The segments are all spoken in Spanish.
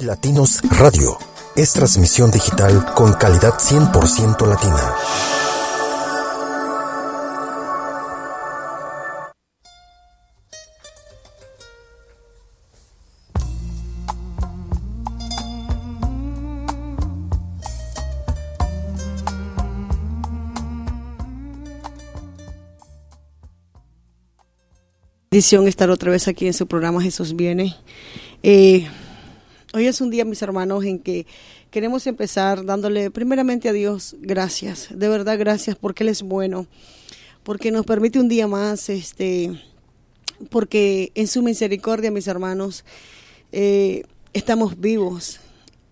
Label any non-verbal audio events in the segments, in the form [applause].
Latinos Radio es transmisión digital con calidad 100% latina. Bendición estar otra vez aquí en su programa Jesús viene. Eh, hoy es un día, mis hermanos, en que queremos empezar dándole primeramente a Dios gracias, de verdad gracias porque Él es bueno, porque nos permite un día más, este, porque en su misericordia, mis hermanos, eh, estamos vivos.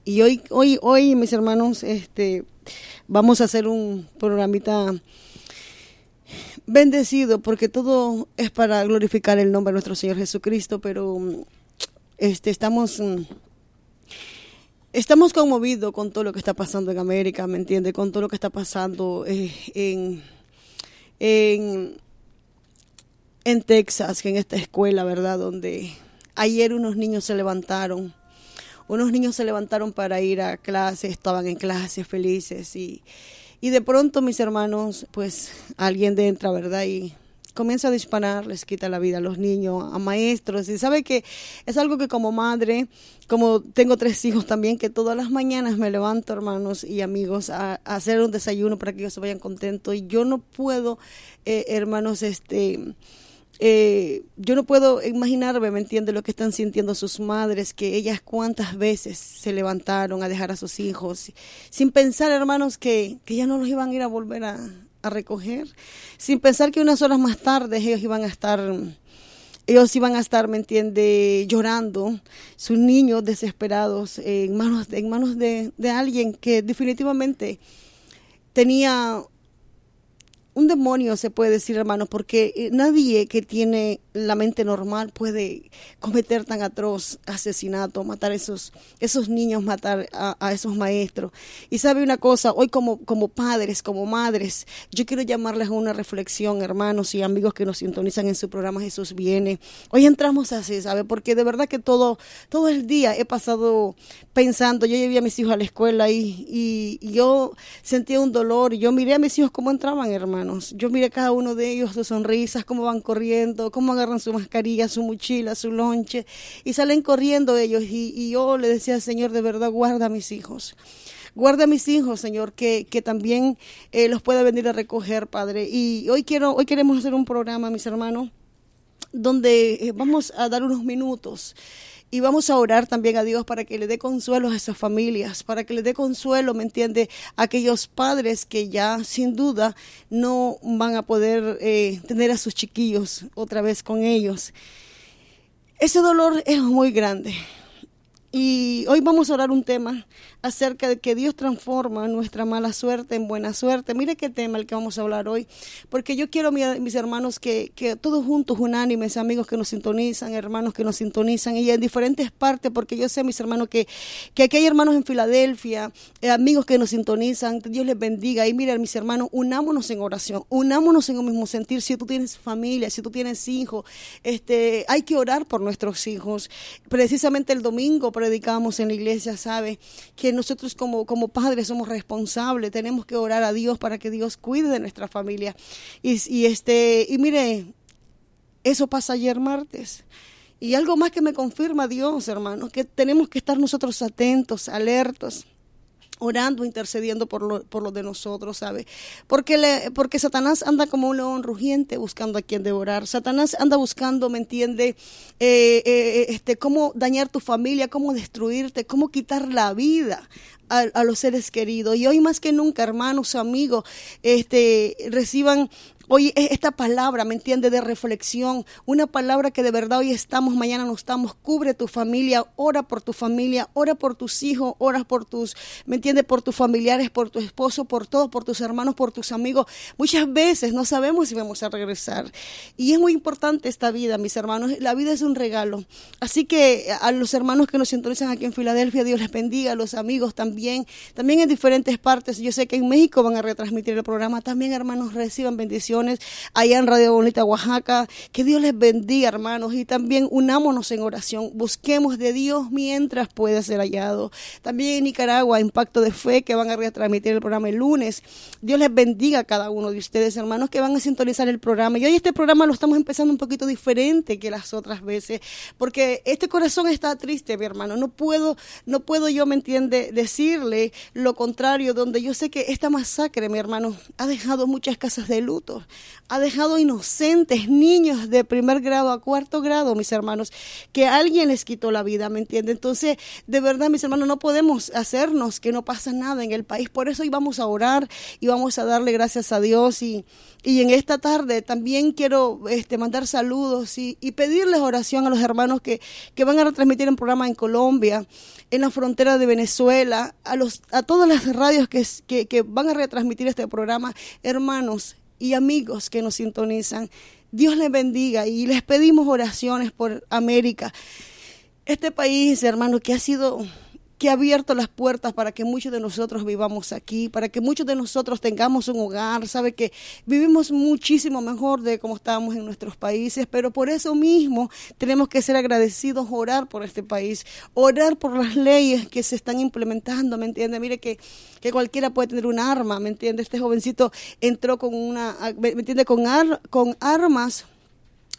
Y hoy, hoy, hoy, mis hermanos, este, vamos a hacer un programita bendecido porque todo es para glorificar el nombre de nuestro Señor Jesucristo, pero este estamos estamos conmovidos con todo lo que está pasando en América, ¿me entiende? Con todo lo que está pasando eh, en, en en Texas, en esta escuela, ¿verdad? Donde ayer unos niños se levantaron, unos niños se levantaron para ir a clase, estaban en clase felices y y de pronto, mis hermanos, pues alguien de entra, ¿verdad? Y comienza a disparar, les quita la vida a los niños, a maestros. Y sabe que es algo que como madre, como tengo tres hijos también, que todas las mañanas me levanto, hermanos y amigos, a, hacer un desayuno para que ellos se vayan contentos. Y yo no puedo, eh, hermanos, este eh, yo no puedo imaginarme, ¿me entiende?, lo que están sintiendo sus madres, que ellas cuántas veces se levantaron a dejar a sus hijos, sin pensar, hermanos, que, que ya no los iban a ir a volver a, a recoger, sin pensar que unas horas más tarde ellos iban a estar ellos iban a estar, ¿me entiende?, llorando, sus niños desesperados en manos, en manos de, de alguien que definitivamente tenía un demonio se puede decir, hermano, porque eh, nadie que tiene la mente normal puede cometer tan atroz asesinato, matar a esos, esos niños, matar a, esos maestros. Y sabe una cosa, hoy como, como padres, como madres, yo quiero llamarles a una reflexión, hermanos y amigos que nos sintonizan en su programa Jesús viene. Hoy entramos así, ¿sabe? Porque de verdad que todo, todo el día he pasado pensando, yo llevé a mis hijos a la escuela y, y, yo sentía un dolor, y yo miré a mis hijos cómo entraban, hermano yo miré a cada uno de ellos, sus sonrisas, cómo van corriendo, cómo agarran su mascarilla, su mochila, su lonche, y salen corriendo ellos. Y, yo le decía al Señor, de verdad, guarda a mis hijos. Guarda a mis hijos, Señor, que, que también eh, los pueda venir a recoger, Padre. Y hoy quiero, hoy queremos hacer un programa, mis hermanos, donde eh, vamos a dar unos minutos y vamos a orar también a Dios para que le dé consuelo a esas familias, para que le dé consuelo, ¿me entiende? A aquellos padres que ya sin duda no van a poder eh, tener a sus chiquillos otra vez con ellos. Ese dolor es muy grande. Y hoy vamos a orar un tema acerca de que Dios transforma nuestra mala suerte en buena suerte. Mire qué tema el que vamos a hablar hoy, porque yo quiero, mis hermanos, que, que todos juntos, unánimes, amigos que nos sintonizan, hermanos que nos sintonizan, y en diferentes partes, porque yo sé, mis hermanos, que, que aquí hay hermanos en Filadelfia, eh, amigos que nos sintonizan, Dios les bendiga. Y mira, mis hermanos, unámonos en oración, unámonos en el mismo sentir. Si tú tienes familia, si tú tienes hijos, este, hay que orar por nuestros hijos. Precisamente el domingo, predicamos en la iglesia, sabe que nosotros como, como padres somos responsables, tenemos que orar a Dios para que Dios cuide de nuestra familia. Y, y este, y mire, eso pasa ayer martes. Y algo más que me confirma Dios, hermano, que tenemos que estar nosotros atentos, alertos orando, intercediendo por lo, por lo de nosotros, ¿sabe? Porque, porque Satanás anda como un león rugiente buscando a quien devorar. Satanás anda buscando, ¿me entiende? Eh, eh, este, cómo dañar tu familia, cómo destruirte, cómo quitar la vida a, a, los seres queridos. Y hoy más que nunca, hermanos, amigos, este, reciban Hoy esta palabra, ¿me entiende? De reflexión, una palabra que de verdad hoy estamos, mañana no estamos. Cubre tu familia, ora por tu familia, ora por tus hijos, ora por tus, ¿me entiende? Por tus familiares, por tu esposo, por todos, por tus hermanos, por tus amigos. Muchas veces no sabemos si vamos a regresar. Y es muy importante esta vida, mis hermanos. La vida es un regalo. Así que a los hermanos que nos sintonizan aquí en Filadelfia, Dios les bendiga, a los amigos también, también en diferentes partes. Yo sé que en México van a retransmitir el programa. También, hermanos, reciban bendiciones allá en Radio Bonita, Oaxaca. Que Dios les bendiga, hermanos, y también unámonos en oración. Busquemos de Dios mientras pueda ser hallado. También en Nicaragua, Impacto de Fe, que van a retransmitir el programa el lunes. Dios les bendiga a cada uno de ustedes, hermanos, que van a sintonizar el programa. Y hoy este programa lo estamos empezando un poquito diferente que las otras veces, porque este corazón está triste, mi hermano. No puedo, no puedo yo, ¿me entiende?, decirle lo contrario, donde yo sé que esta masacre, mi hermano, ha dejado muchas casas de luto, ha dejado inocentes niños de primer grado a cuarto grado, mis hermanos, que alguien les quitó la vida, ¿me entiende? Entonces, de verdad, mis hermanos, no podemos hacernos que no pasa nada en el país. Por eso hoy vamos a orar y vamos a darle gracias a Dios y, y en esta tarde también quiero este, mandar saludos y, pedirles oración a los hermanos que, que van a retransmitir un programa en Colombia, en la frontera de Venezuela, a, los, a todas las radios que, que van a retransmitir este programa, hermanos y amigos que nos sintonizan. Dios les bendiga y les pedimos oraciones por América. Este país, hermano, que ha sido que ha abierto las puertas para que muchos de nosotros vivamos aquí, para que muchos de nosotros tengamos un hogar, sabe que vivimos muchísimo mejor de como estábamos en nuestros países, pero por eso mismo tenemos que ser agradecidos, orar por este país, orar por las leyes que se están implementando, ¿me entiende? Mire que, que cualquiera puede tener un arma, ¿me entiende? Este jovencito entró con una, ¿me entiende? Con, ar, con armas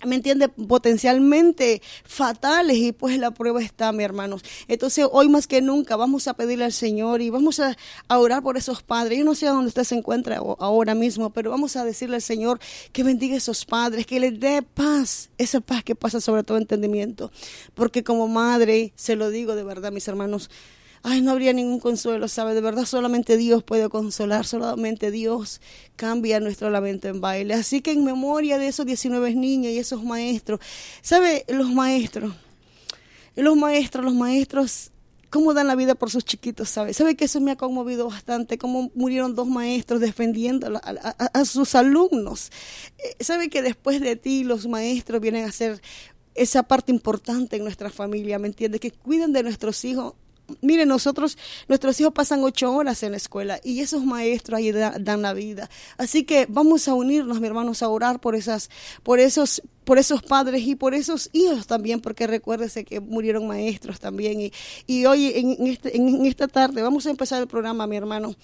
¿me entiende? Potencialmente fatales y pues la prueba está, mi hermanos. Entonces hoy más que nunca vamos a pedirle al Señor y vamos a, orar por esos padres. Yo no sé dónde usted se encuentra ahora mismo, pero vamos a decirle al Señor que bendiga a esos padres, que les dé paz, esa paz que pasa sobre todo entendimiento. Porque como madre, se lo digo de verdad, mis hermanos, ay, no habría ningún consuelo, ¿sabe? De verdad solamente Dios puede consolar, solamente Dios cambia nuestro lamento en baile. Así que en memoria de esos 19 niños y esos maestros, ¿sabe? Los maestros, los maestros, los maestros cómo dan la vida por sus chiquitos, ¿sabe? ¿Sabe que eso me ha conmovido bastante? Cómo murieron dos maestros defendiendo a, sus alumnos. Eh, ¿Sabe que después de ti los maestros vienen a ser esa parte importante en nuestra familia, ¿me entiende? Que cuiden de nuestros hijos Miren, nosotros, nuestros hijos pasan ocho horas en la escuela y esos maestros ahí dan la vida. Así que vamos a unirnos, mi hermanos, a orar por esas, por esos, por esos padres y por esos hijos también, porque recuérdese que murieron maestros también. Y, y hoy, en, este, en esta tarde, vamos a empezar el programa, mi hermano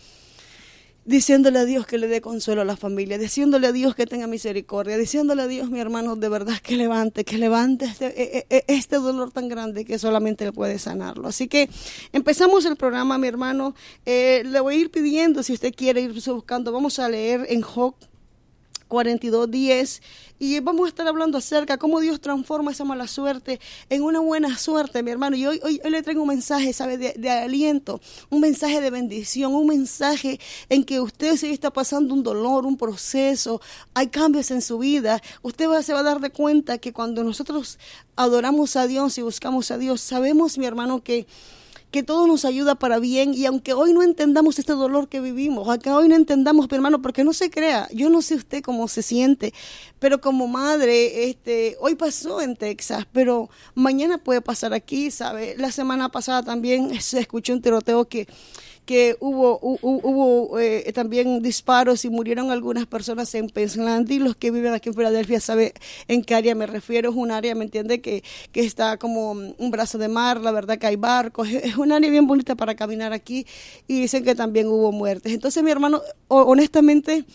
diciéndole a Dios que le dé consuelo a la familia, diciéndole a Dios que tenga misericordia, diciéndole a Dios, mi hermano, de verdad que levante, que levante este, e, e, e, este dolor tan grande que solamente Él puede sanarlo. Así que empezamos el programa, mi hermano. Eh, le voy a ir pidiendo, si usted quiere ir buscando, vamos a leer en Job 42.10 y vamos a estar hablando acerca de cómo Dios transforma esa mala suerte en una buena suerte, mi hermano. Y hoy, hoy, le traigo un mensaje, ¿sabe? De, aliento, un mensaje de bendición, un mensaje en que usted si está pasando un dolor, un proceso, hay cambios en su vida, usted va, se va a dar de cuenta que cuando nosotros adoramos a Dios y buscamos a Dios, sabemos, mi hermano, que que todo nos ayuda para bien y aunque hoy no entendamos este dolor que vivimos, aunque hoy no entendamos, hermano, porque no se crea, yo no sé usted cómo se siente, pero como madre, este, hoy pasó en Texas, pero mañana puede pasar aquí, ¿sabe? La semana pasada también [laughs] se escuchó un tiroteo que que hubo, hubo, eh, también disparos y murieron algunas personas en Pennsylvania y los que viven aquí en Filadelfia saben en qué área me refiero, es un área, ¿me entiende? Que, que está como un brazo de mar, la verdad que hay barcos, es un área bien bonita para caminar aquí y dicen que también hubo muertes. Entonces mi hermano, honestamente,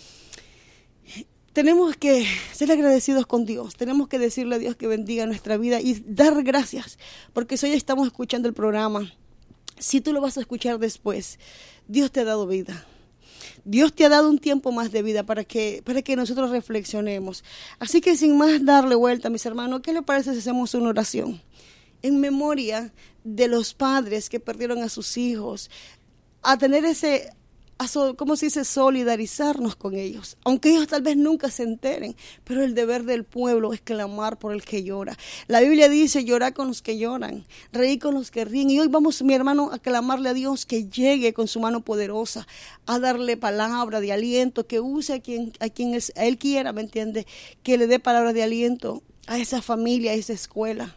tenemos que ser agradecidos con Dios, tenemos que decirle a Dios que bendiga nuestra vida y dar gracias, porque hoy estamos escuchando el programa si tú lo vas a escuchar después, Dios te ha dado vida. Dios te ha dado un tiempo más de vida para que, para que nosotros reflexionemos. Así que sin más darle vuelta, mis hermanos, ¿qué le parece si hacemos una oración? En memoria de los padres que perdieron a sus hijos, a tener ese ¿cómo se dice? Solidarizarnos con ellos. Aunque ellos tal vez nunca se enteren, pero el deber del pueblo es clamar por el que llora. La Biblia dice, llorar con los que lloran, reír con los que ríen. Y hoy vamos, mi hermano, a clamarle a Dios que llegue con su mano poderosa, a darle palabra de aliento, que use a quien, a quien él quiera, ¿me entiende? Que le dé palabra de aliento a esa familia, a esa escuela.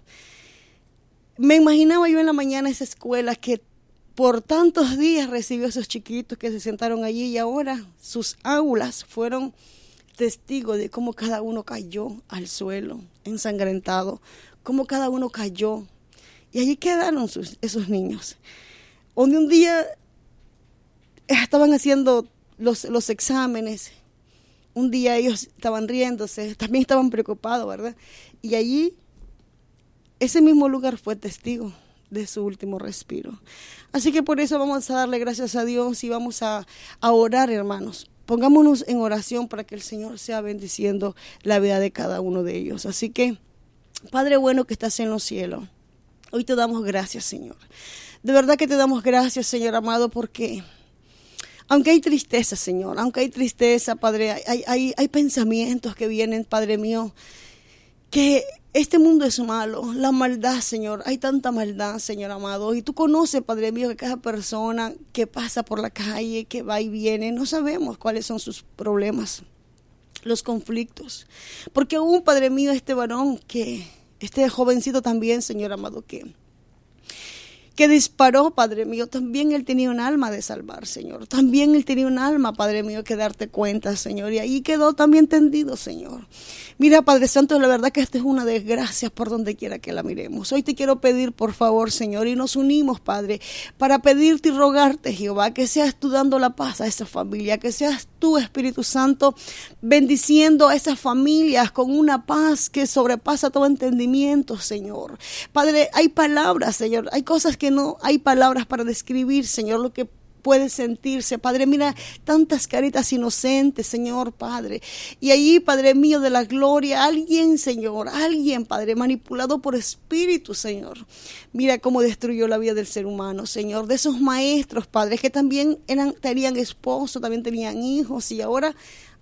Me imaginaba yo en la mañana esa escuela que por tantos días recibió a esos chiquitos que se sentaron allí y ahora sus aulas fueron testigo de cómo cada uno cayó al suelo, ensangrentado, cómo cada uno cayó. Y allí quedaron esos niños. Donde un día estaban haciendo los, los exámenes, un día ellos estaban riéndose, también estaban preocupados, ¿verdad? Y allí, ese mismo lugar fue testigo de su último respiro. Así que por eso vamos a darle gracias a Dios y vamos a, a orar, hermanos. Pongámonos en oración para que el Señor sea bendiciendo la vida de cada uno de ellos. Así que, Padre bueno que estás en los cielos, hoy te damos gracias, Señor. De verdad que te damos gracias, Señor amado, porque aunque hay tristeza, Señor, aunque hay tristeza, Padre, hay, hay, hay pensamientos que vienen, Padre mío, que este mundo es malo, la maldad, Señor, hay tanta maldad, Señor amado, y tú conoces, Padre mío, que cada persona que pasa por la calle, que va y viene, no sabemos cuáles son sus problemas, los conflictos, porque aún, Padre mío, este varón que, este jovencito también, Señor amado, que que disparó, Padre mío, también Él tenía un alma de salvar, Señor. También Él tenía un alma, Padre mío, que darte cuenta, Señor. Y ahí quedó también tendido, Señor. Mira, Padre Santo, la verdad que esta es una desgracia por donde quiera que la miremos. Hoy te quiero pedir, por favor, Señor, y nos unimos, Padre, para pedirte y rogarte, Jehová, que seas tú dando la paz a esa familia, que seas tú, Espíritu Santo, bendiciendo a esas familias con una paz que sobrepasa todo entendimiento, Señor. Padre, hay palabras, Señor, hay cosas que no hay palabras para describir, Señor, lo que puede sentirse. Padre, mira tantas caritas inocentes, Señor, Padre. Y allí, Padre mío de la gloria, alguien, Señor, alguien, Padre, manipulado por espíritu, Señor. Mira cómo destruyó la vida del ser humano, Señor. De esos maestros, Padre, que también eran, tenían esposo, también tenían hijos y ahora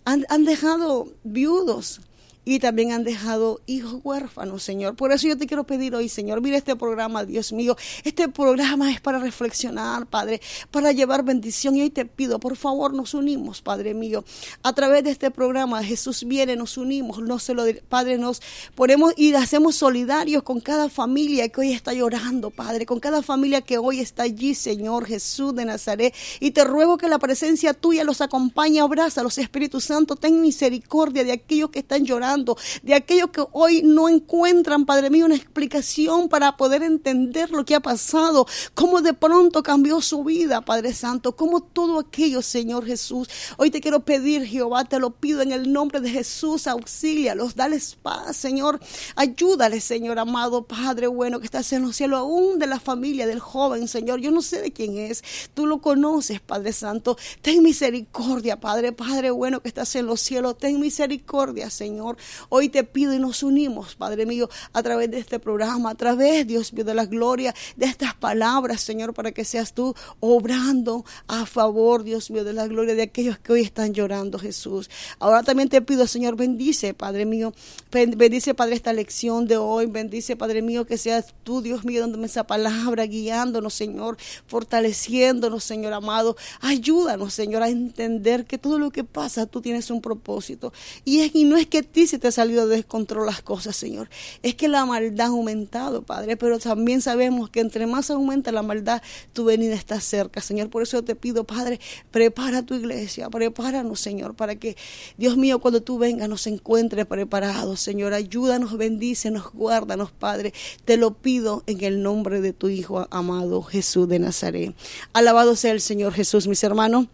han, han dejado viudos y también han dejado hijos huérfanos, Señor. Por eso yo te quiero pedir hoy, Señor, mira este programa, Dios mío. Este programa es para reflexionar, Padre, para llevar bendición. Y hoy te pido, por favor, nos unimos, Padre mío. A través de este programa, Jesús viene, nos unimos, no se lo, Padre, nos ponemos y hacemos solidarios con cada familia que hoy está llorando, Padre, con cada familia que hoy está allí, Señor Jesús de Nazaret. Y te ruego que la presencia tuya los acompañe, abraza los Espíritus Santo, ten misericordia de aquellos que están llorando de aquellos que hoy no encuentran, Padre mío, una explicación para poder entender lo que ha pasado, cómo de pronto cambió su vida, Padre Santo, cómo todo aquello, Señor Jesús. Hoy te quiero pedir, Jehová, te lo pido en el nombre de Jesús, auxílialos, dales paz, Señor, ayúdales, Señor amado, Padre bueno, que estás en los cielos, aún de la familia del joven, Señor. Yo no sé de quién es, tú lo conoces, Padre Santo. Ten misericordia, Padre, Padre bueno, que estás en los cielos, ten misericordia, Señor. Hoy te pido y nos unimos, Padre mío, a través de este programa, a través, Dios mío, de la gloria, de estas palabras, Señor, para que seas tú obrando a favor, Dios mío, de la gloria de aquellos que hoy están llorando, Jesús. Ahora también te pido, Señor, bendice, Padre mío, bendice, Padre, esta lección de hoy, bendice, Padre mío, que seas tú, Dios mío, dándome esa palabra, guiándonos, Señor, fortaleciéndonos, Señor amado. Ayúdanos, Señor, a entender que todo lo que pasa, tú tienes un propósito. Y, es, y no es que ti se te ha salido de descontrol las cosas, Señor. Es que la maldad ha aumentado, Padre, pero también sabemos que entre más aumenta la maldad, tu venida está cerca, Señor. Por eso te pido, Padre, prepara tu iglesia, prepáranos, Señor, para que, Dios mío, cuando tú vengas nos encuentre preparados, Señor. Ayúdanos, bendícenos, guárdanos, Padre. Te lo pido en el nombre de tu Hijo amado Jesús de Nazaret. Alabado sea el Señor Jesús, mis hermanos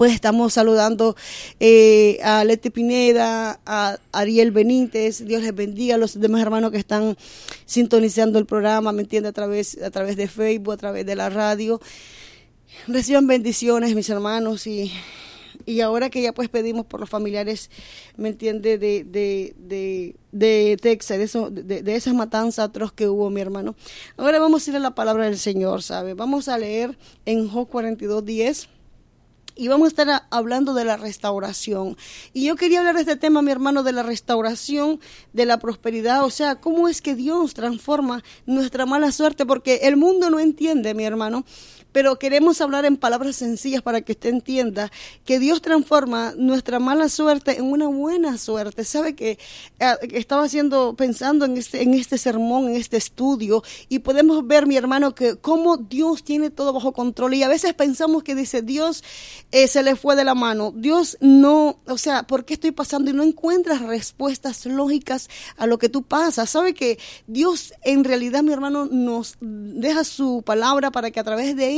pues estamos saludando eh, a Leti Pineda, a Ariel Benítez, Dios les bendiga a los demás hermanos que están sintonizando el programa, me entiende, a través, a través de Facebook, a través de la radio. Reciban bendiciones, mis hermanos, y, y ahora que ya pues pedimos por los familiares, ¿me entiende?, de, de, de, de Texas, de, eso, de, de esas matanzas atroz que hubo, mi hermano. Ahora vamos a ir a la palabra del Señor, ¿sabe? Vamos a leer en Job 42, 10 y vamos a estar hablando de la restauración. Y yo quería hablar de este tema, mi hermano, de la restauración, de la prosperidad, o sea, cómo es que Dios transforma nuestra mala suerte, porque el mundo no entiende, mi hermano, pero queremos hablar en palabras sencillas para que usted entienda que Dios transforma nuestra mala suerte en una buena suerte. Sabe que eh, estaba haciendo, pensando en este, en este sermón, en este estudio, y podemos ver, mi hermano, que cómo Dios tiene todo bajo control. Y a veces pensamos que dice, Dios eh, se le fue de la mano. Dios no, o sea, ¿por qué estoy pasando? Y no encuentras respuestas lógicas a lo que tú pasas. Sabe que Dios en realidad, mi hermano, nos deja su palabra para que a través de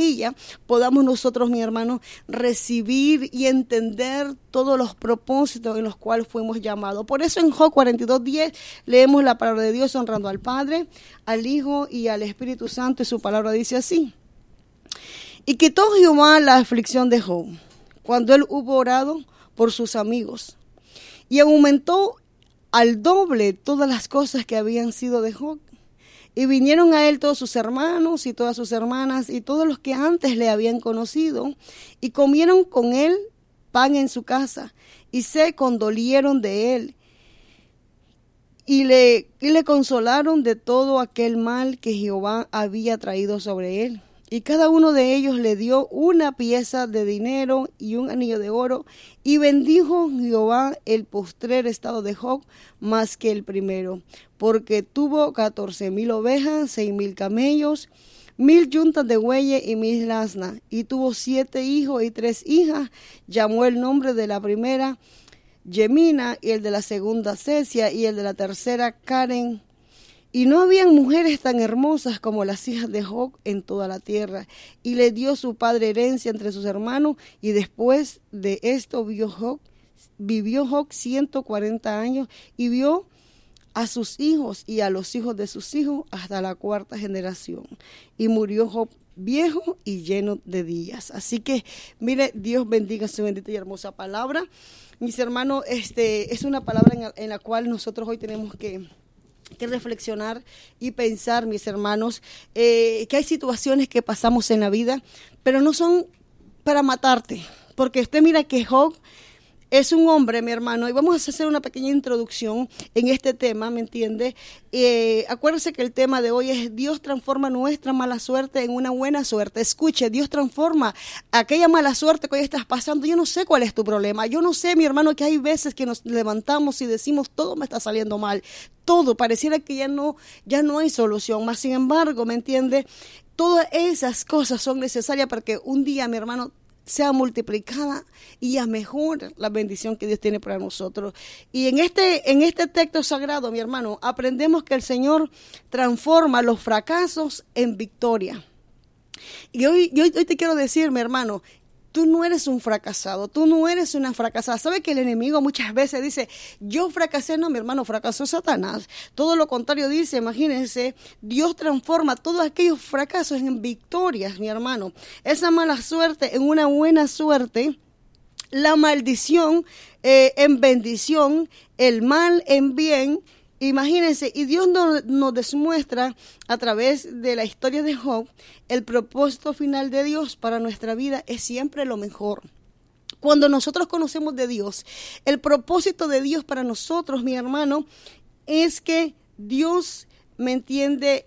podamos nosotros, mi hermano, recibir y entender todos los propósitos en los cuales fuimos llamados. Por eso en Job 42.10 leemos la palabra de Dios honrando al Padre, al Hijo y al Espíritu Santo y su palabra dice así. Y quitó Jehová la aflicción de Job cuando él hubo orado por sus amigos y aumentó al doble todas las cosas que habían sido de Job. Y vinieron a él todos sus hermanos y todas sus hermanas y todos los que antes le habían conocido y comieron con él pan en su casa y se condolieron de él y le, y le consolaron de todo aquel mal que Jehová había traído sobre él. Y cada uno de ellos le dio una pieza de dinero y un anillo de oro, y bendijo Jehová el postrer estado de Job más que el primero, porque tuvo catorce mil ovejas, seis mil camellos, mil yuntas de bueyes y mil asnas, y tuvo siete hijos y tres hijas. Llamó el nombre de la primera Yemina, y el de la segunda Cecia, y el de la tercera Karen y no habían mujeres tan hermosas como las hijas de Job en toda la tierra. Y le dio su padre herencia entre sus hermanos. Y después de esto vio Job, vivió Job 140 años y vio a sus hijos y a los hijos de sus hijos hasta la cuarta generación. Y murió Job viejo y lleno de días. Así que, mire, Dios bendiga su bendita y hermosa palabra. Mis hermanos, este es una palabra en la cual nosotros hoy tenemos que que reflexionar y pensar, mis hermanos, eh, que hay situaciones que pasamos en la vida, pero no son para matarte, porque usted mira que Job es un hombre, mi hermano, y vamos a hacer una pequeña introducción en este tema, ¿me entiende? Eh, acuérdese que el tema de hoy es Dios transforma nuestra mala suerte en una buena suerte. Escuche, Dios transforma aquella mala suerte que hoy estás pasando. Yo no sé cuál es tu problema. Yo no sé, mi hermano, que hay veces que nos levantamos y decimos todo me está saliendo mal. Todo pareciera que ya no, ya no hay solución. Más sin embargo, ¿me entiende? Todas esas cosas son necesarias para que un día, mi hermano, sea multiplicada y a mejor la bendición que Dios tiene para nosotros. Y en este, en este texto sagrado, mi hermano, aprendemos que el Señor transforma los fracasos en victoria. Y hoy, hoy, hoy te quiero decir, mi hermano, Tú no eres un fracasado, tú no eres una fracasada. ¿Sabe que el enemigo muchas veces dice, yo fracasé? No, mi hermano, fracasó Satanás. Todo lo contrario dice, imagínense, Dios transforma todos aquellos fracasos en victorias, mi hermano. Esa mala suerte en una buena suerte la maldición eh, en bendición, el mal en bien Imagínense, y Dios nos, nos, demuestra a través de la historia de Job, el propósito final de Dios para nuestra vida es siempre lo mejor. Cuando nosotros conocemos de Dios, el propósito de Dios para nosotros, mi hermano, es que Dios me entiende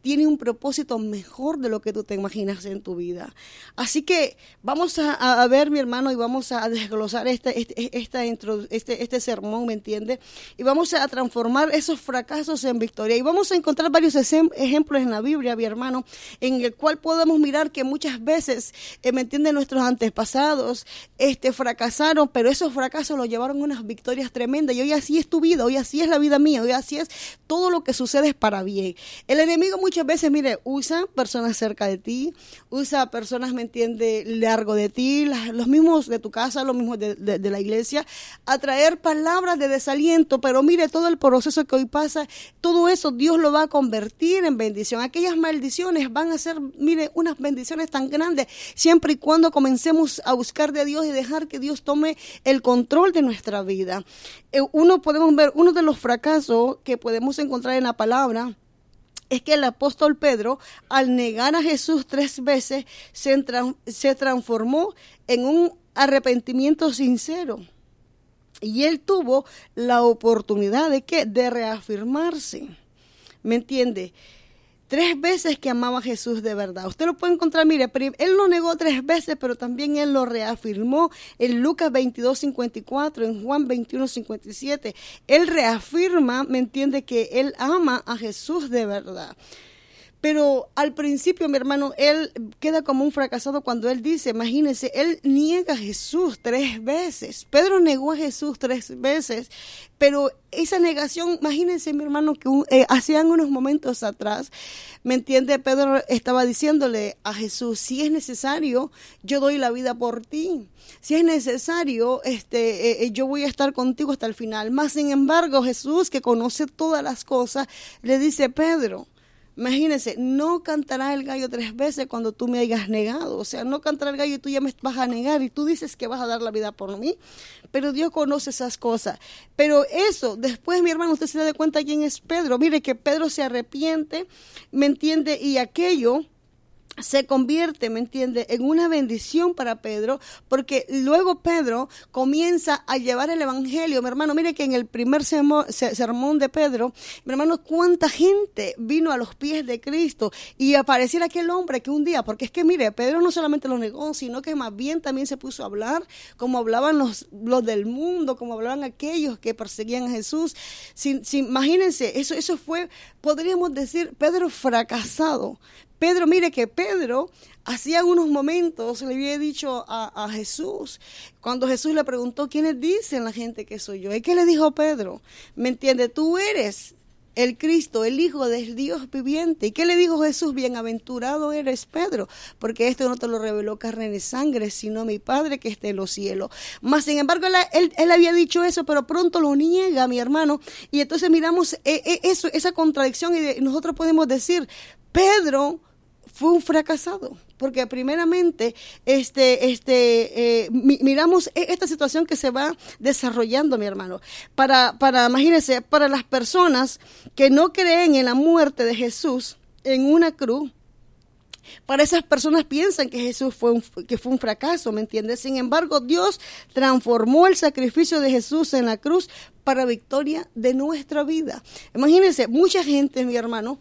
tiene un propósito mejor de lo que tú te imaginas en tu vida. Así que vamos a, ver, mi hermano, y vamos a desglosar este, este, este, este, sermón, ¿me entiendes? Y vamos a transformar esos fracasos en victoria. Y vamos a encontrar varios ejemplos en la Biblia, mi hermano, en el cual podemos mirar que muchas veces, eh, ¿me entienden? Nuestros antepasados este, fracasaron, pero esos fracasos los llevaron a unas victorias tremendas. Y hoy así es tu vida, hoy así es la vida mía, hoy así es todo lo que sucede es para bien. El enemigo muchas veces, mire, usa personas cerca de ti, usa personas, ¿me entiende?, largo de ti, los mismos de tu casa, los mismos de, la iglesia, a traer palabras de desaliento, pero mire, todo el proceso que hoy pasa, todo eso Dios lo va a convertir en bendición. Aquellas maldiciones van a ser, mire, unas bendiciones tan grandes, siempre y cuando comencemos a buscar de Dios y dejar que Dios tome el control de nuestra vida. Eh, uno podemos ver, uno de los fracasos que podemos encontrar en la palabra, es que el apóstol Pedro, al negar a Jesús tres veces, se, transformó en un arrepentimiento sincero. Y él tuvo la oportunidad de qué? De reafirmarse. ¿Me entiende? Tres veces que amaba a Jesús de verdad. Usted lo puede encontrar, mire, él lo negó tres veces, pero también él lo reafirmó en Lucas 22, 54, en Juan 21, 57. Él reafirma, ¿me entiende?, que él ama a Jesús de verdad. Pero al principio, mi hermano, él queda como un fracasado cuando él dice, imagínense, él niega a Jesús tres veces. Pedro negó a Jesús tres veces, pero esa negación, imagínense, mi hermano, que eh, hacían unos momentos atrás, ¿me entiende? Pedro estaba diciéndole a Jesús, si es necesario, yo doy la vida por ti. Si es necesario, este, eh, eh, yo voy a estar contigo hasta el final. Más sin embargo, Jesús, que conoce todas las cosas, le dice, Pedro, Imagínense, no cantará el gallo tres veces cuando tú me hayas negado. O sea, no cantará el gallo y tú ya me vas a negar y tú dices que vas a dar la vida por mí. Pero Dios conoce esas cosas. Pero eso, después, mi hermano, usted se da cuenta quién es Pedro. Mire que Pedro se arrepiente, ¿me entiende? Y aquello se convierte, ¿me entiende?, en una bendición para Pedro, porque luego Pedro comienza a llevar el Evangelio. Mi hermano, mire que en el primer sermón de Pedro, mi hermano, cuánta gente vino a los pies de Cristo y apareciera aquel hombre que un día, porque es que mire, Pedro no solamente lo negó, sino que más bien también se puso a hablar, como hablaban los, los del mundo, como hablaban aquellos que perseguían a Jesús. Sin, imagínense, eso, eso fue, podríamos decir, Pedro fracasado, Pedro, mire que Pedro hacía unos momentos le había dicho a, Jesús, cuando Jesús le preguntó, ¿quiénes dicen la gente que soy yo? ¿Y qué le dijo Pedro? ¿Me entiende? Tú eres el Cristo, el Hijo del Dios viviente. ¿Y qué le dijo Jesús? Bienaventurado eres Pedro, porque esto no te lo reveló carne ni sangre, sino mi Padre que está en los cielos. Mas, sin embargo, él, él, había dicho eso, pero pronto lo niega, mi hermano. Y entonces miramos eh, eh, eso, esa contradicción y nosotros podemos decir, Pedro fue un fracasado, porque primeramente este, este, eh, miramos e, esta situación que se va desarrollando, mi hermano. Para, para, imagínense, para las personas que no creen en la muerte de Jesús en una cruz, para esas personas piensan que Jesús fue un, que fue un fracaso, ¿me entiendes? Sin embargo, Dios transformó el sacrificio de Jesús en la cruz para victoria de nuestra vida. Imagínense, mucha gente, mi hermano,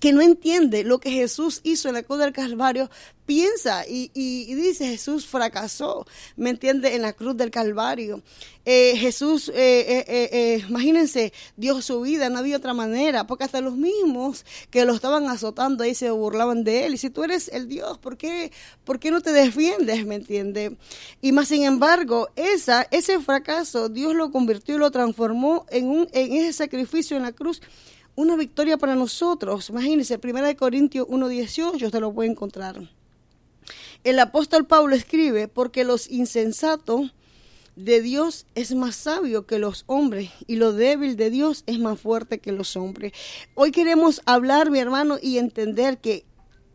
que no entiende lo que Jesús hizo en la cruz del Calvario, piensa y, dice Jesús fracasó, ¿me entiende? En la cruz del Calvario. Eh, Jesús, eh, eh, imagínense, dio su vida, no había otra manera, porque hasta los mismos que lo estaban azotando ahí se burlaban de él. Y si tú eres el Dios, ¿por qué, por qué no te defiendes? ¿Me entiende? Y más sin embargo, esa, ese fracaso Dios lo convirtió y lo transformó en, un, en ese sacrificio en la cruz una victoria para nosotros. Imagínense, 1 Corintios 1.18, usted lo puede encontrar. El apóstol Pablo escribe, porque los insensatos de Dios es más sabio que los hombres y lo débil de Dios es más fuerte que los hombres. Hoy queremos hablar, mi hermano, y entender que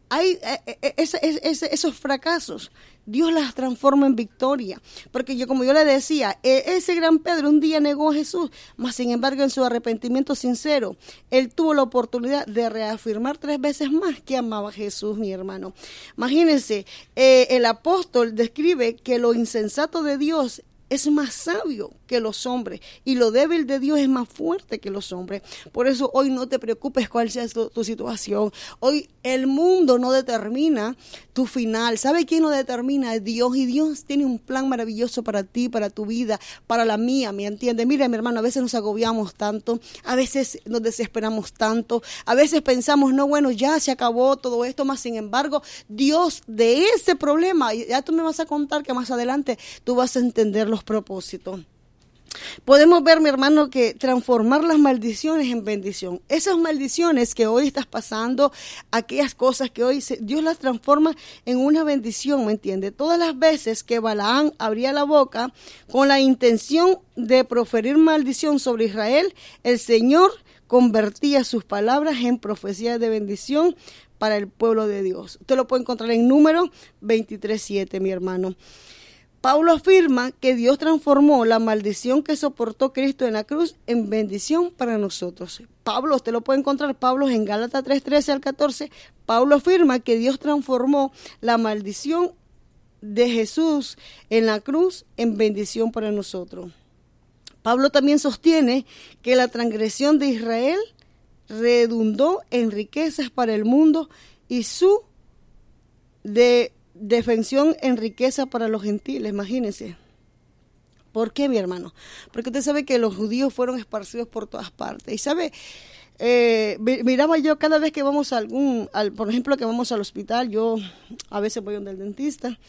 hay eh, eh, esos fracasos Dios las transforma en victoria. Porque yo, como yo le decía, e, ese gran Pedro un día negó a Jesús, mas sin embargo en su arrepentimiento sincero, él tuvo la oportunidad de reafirmar tres veces más que amaba a Jesús, mi hermano. Imagínense, el apóstol describe que lo insensato de Dios es más sabio que los hombres y lo débil de Dios es más fuerte que los hombres. Por eso hoy no te preocupes cuál sea tu, situación. Hoy el mundo no determina tu final. ¿Sabe quién lo determina? Dios y Dios tiene un plan maravilloso para ti, para tu vida, para la mía, ¿me entiende? Mira, mi hermano, a veces nos agobiamos tanto, a veces nos desesperamos tanto, a veces pensamos, no, bueno, ya se acabó todo esto, más sin embargo, Dios de ese problema, ya tú me vas a contar que más adelante tú vas a entenderlo propósito. Podemos ver, mi hermano, que transformar las maldiciones en bendición. Esas maldiciones que hoy estás pasando, aquellas cosas que hoy Dios las transforma en una bendición, ¿me entiende? Todas las veces que Balaán abría la boca con la intención de proferir maldición sobre Israel, el Señor convertía sus palabras en profecías de bendición para el pueblo de Dios. Usted lo puede encontrar en número 23.7, mi hermano. Pablo afirma que Dios transformó la maldición que soportó Cristo en la cruz en bendición para nosotros. Pablo, usted lo puede encontrar, Pablo en Gálatas 3:13 al 14, Pablo afirma que Dios transformó la maldición de Jesús en la cruz en bendición para nosotros. Pablo también sostiene que la transgresión de Israel redundó en riquezas para el mundo y su de defensión en riqueza para los gentiles, imagínense. ¿Por qué, mi hermano? Porque usted sabe que los judíos fueron esparcidos por todas partes. Y sabe, eh, miraba yo cada vez que vamos a algún, al, por ejemplo, que vamos al hospital, yo a veces voy donde el dentista,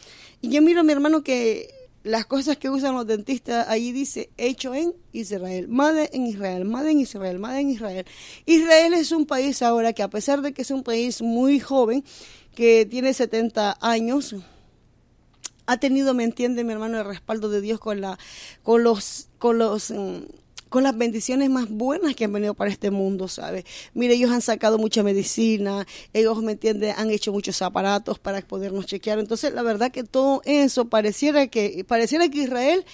y yo miro a mi hermano que las cosas que usan los dentistas, ahí dice hecho en Israel, Made en Israel, Made en Israel, Made en Israel. Israel es un país ahora que a pesar de que es un país muy joven, que tiene 70 años, ha tenido, me entiende mi hermano, el respaldo de Dios con la, con los, con los mm, con las bendiciones más buenas que han venido para este mundo, ¿sabe? Mire, ellos han sacado mucha medicina, ellos, ¿me entiende, Han hecho muchos aparatos para podernos chequear. Entonces, la verdad que todo eso pareciera que, pareciera que Israel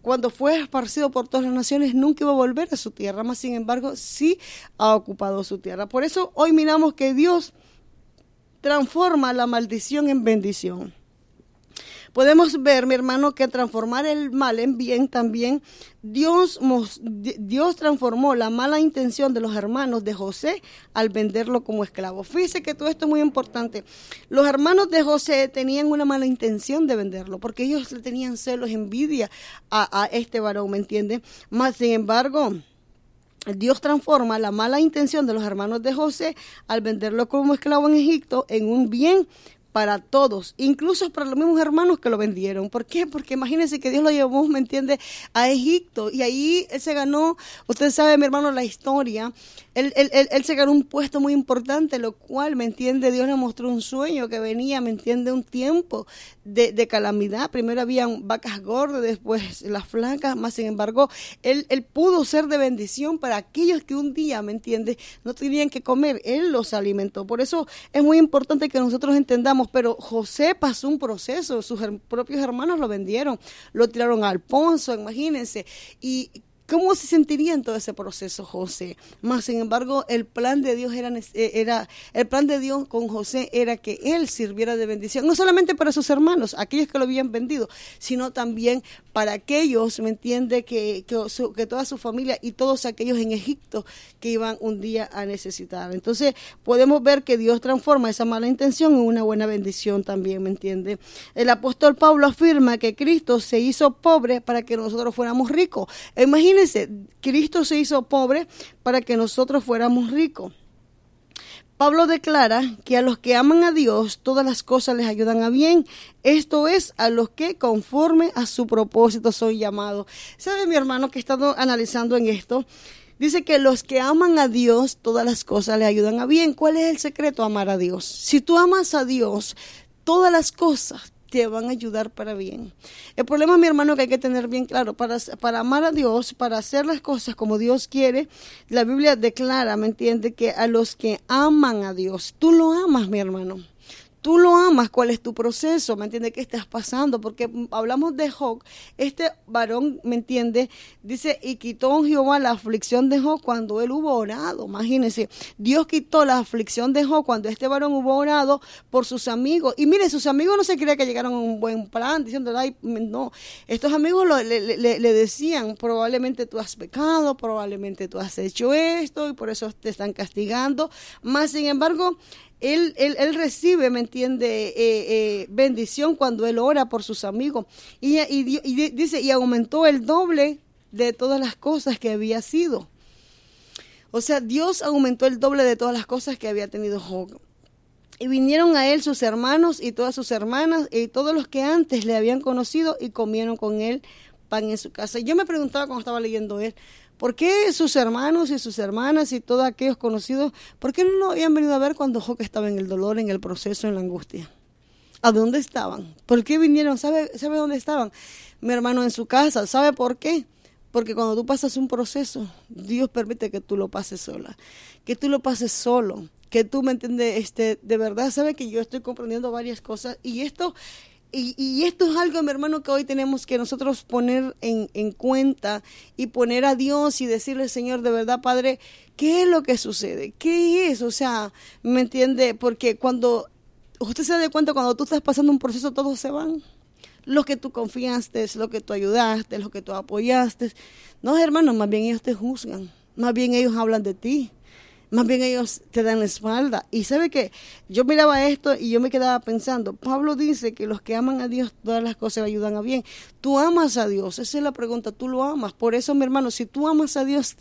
cuando fue esparcido por todas las naciones, nunca iba a volver a su tierra, más sin embargo, sí ha ocupado su tierra. Por eso hoy miramos que Dios transforma la maldición en bendición. Podemos ver, mi hermano, que transformar el mal en bien también, Dios, Dios transformó la mala intención de los hermanos de José al venderlo como esclavo. Fíjese que todo esto es muy importante. Los hermanos de José tenían una mala intención de venderlo, porque ellos le tenían celos, envidia a, este varón, ¿me entiende? Más sin embargo, Dios transforma la mala intención de los hermanos de José al venderlo como esclavo en Egipto en un bien para todos, incluso para los mismos hermanos que lo vendieron. ¿Por qué? Porque imagínense que Dios lo llevó, ¿me entiende?, a Egipto y ahí él se ganó, usted sabe, mi hermano, la historia, él, él, él, se ganó un puesto muy importante, lo cual, ¿me entiende?, Dios le mostró un sueño que venía, ¿me entiende?, un tiempo de, de calamidad. Primero habían vacas gordas, después las flacas, más sin embargo, él, él pudo ser de bendición para aquellos que un día, ¿me entiende?, no tenían que comer, él los alimentó. Por eso es muy importante que nosotros entendamos pero José pasó un proceso, sus propios hermanos lo vendieron, lo tiraron al ponzo, imagínense, y ¿Cómo se sentiría en todo ese proceso José? Más sin embargo, el plan de Dios era, eh, era, el plan de Dios con José era que él sirviera de bendición, no solamente para sus hermanos, aquellos que lo habían vendido, sino también para aquellos, ¿me entiende? Que, que, toda su familia y todos aquellos en Egipto que iban un día a necesitar. Entonces, podemos ver que Dios transforma esa mala intención en una buena bendición también, ¿me entiende? El apóstol Pablo afirma que Cristo se hizo pobre para que nosotros fuéramos ricos. Imagínense Cristo se hizo pobre para que nosotros fuéramos ricos. Pablo declara que a los que aman a Dios todas las cosas les ayudan a bien. Esto es a los que conforme a su propósito son llamados. ¿Sabe mi hermano que he estado analizando en esto? Dice que los que aman a Dios todas las cosas les ayudan a bien. ¿Cuál es el secreto? Amar a Dios. Si tú amas a Dios, todas las cosas te van a ayudar para bien. El problema, mi hermano, que hay que tener bien claro, para, para amar a Dios, para hacer las cosas como Dios quiere, la Biblia declara, ¿me entiende? Que a los que aman a Dios, tú lo amas, mi hermano tú lo amas, cuál es tu proceso, ¿me entiendes? ¿Qué estás pasando? Porque hablamos de Job, este varón, ¿me entiende? Dice, y quitó Jehová la aflicción de Job cuando él hubo orado, imagínense, Dios quitó la aflicción de Job cuando este varón hubo orado por sus amigos. Y mire, sus amigos no se creía que llegaron a un buen plan, diciendo, no, estos amigos le, le decían, probablemente tú has pecado, probablemente tú has hecho esto y por eso te están castigando. Más sin embargo, él, él, él, recibe, ¿me entiende?, eh, eh, bendición cuando él ora por sus amigos. Y, y, dice, y aumentó el doble de todas las cosas que había sido. O sea, Dios aumentó el doble de todas las cosas que había tenido Job. Y vinieron a él sus hermanos y todas sus hermanas y todos los que antes le habían conocido y comieron con él pan en su casa. Yo me preguntaba cuando estaba leyendo él, ¿Por qué sus hermanos y sus hermanas y todos aquellos conocidos, por qué no lo habían venido a ver cuando Job estaba en el dolor, en el proceso, en la angustia? ¿A dónde estaban? ¿Por qué vinieron? ¿Sabe, ¿Sabe dónde estaban? Mi hermano en su casa. ¿Sabe por qué? Porque cuando tú pasas un proceso, Dios permite que tú lo pases sola, que tú lo pases solo, que tú me entiendes, este, de verdad, sabe que yo estoy comprendiendo varias cosas y esto y, esto es algo, mi hermano, que hoy tenemos que nosotros poner en, en, cuenta y poner a Dios y decirle, Señor, de verdad, Padre, ¿qué es lo que sucede? ¿Qué es? O sea, ¿me entiende? Porque cuando usted se da cuenta, cuando tú estás pasando un proceso, todos se van. Lo que tú confiaste, lo que tú ayudaste, lo que tú apoyaste. No, hermano, más bien ellos te juzgan. Más bien ellos hablan de ti. Más bien ellos te dan la espalda. Y sabe que yo miraba esto y yo me quedaba pensando, Pablo dice que los que aman a Dios, todas las cosas le ayudan a bien. Tú amas a Dios, esa es la pregunta, tú lo amas. Por eso, mi hermano, si tú amas a Dios,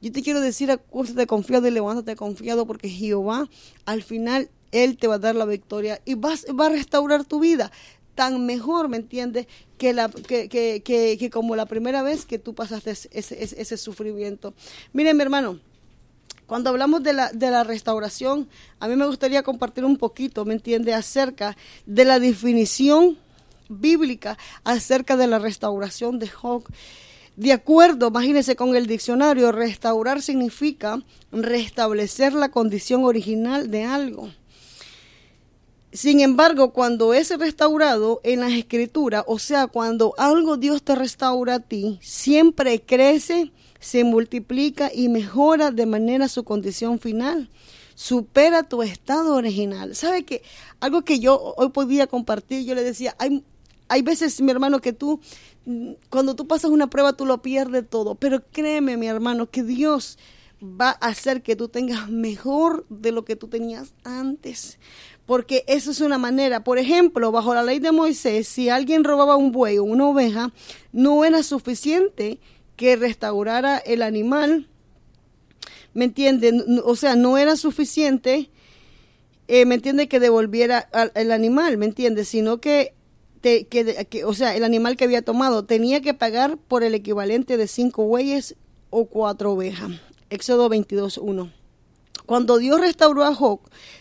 yo te quiero decir, acuérdate confiado y levántate confiado porque Jehová al final él te va a dar la victoria y vas, va a restaurar tu vida tan mejor, ¿me entiendes? Que, la, que, que, que, como la primera vez que tú pasaste ese, ese, ese sufrimiento. Miren, mi hermano, cuando hablamos de la, de la restauración, a mí me gustaría compartir un poquito, ¿me entiende?, acerca de la definición bíblica acerca de la restauración de Job. De acuerdo, imagínense con el diccionario, restaurar significa restablecer la condición original de algo. Sin embargo, cuando es restaurado en las escrituras, o sea, cuando algo Dios te restaura a ti, siempre crece, se multiplica y mejora de manera su condición final. Supera tu estado original. ¿Sabe que algo que yo hoy podía compartir, yo le decía, hay, hay veces, mi hermano, que tú, cuando tú pasas una prueba, tú lo pierdes todo. Pero créeme, mi hermano, que Dios va a hacer que tú tengas mejor de lo que tú tenías antes porque eso es una manera. Por ejemplo, bajo la ley de Moisés, si alguien robaba un buey o una oveja, no era suficiente que restaurara el animal. ¿Me entiende? O sea, no era suficiente, eh, ¿me entiende? Que devolviera el animal, ¿me entiende? Sino que, o sea, el animal que había tomado tenía que pagar por el equivalente de cinco bueyes o cuatro ovejas. Éxodo 22.1. Cuando Dios restauró a Job,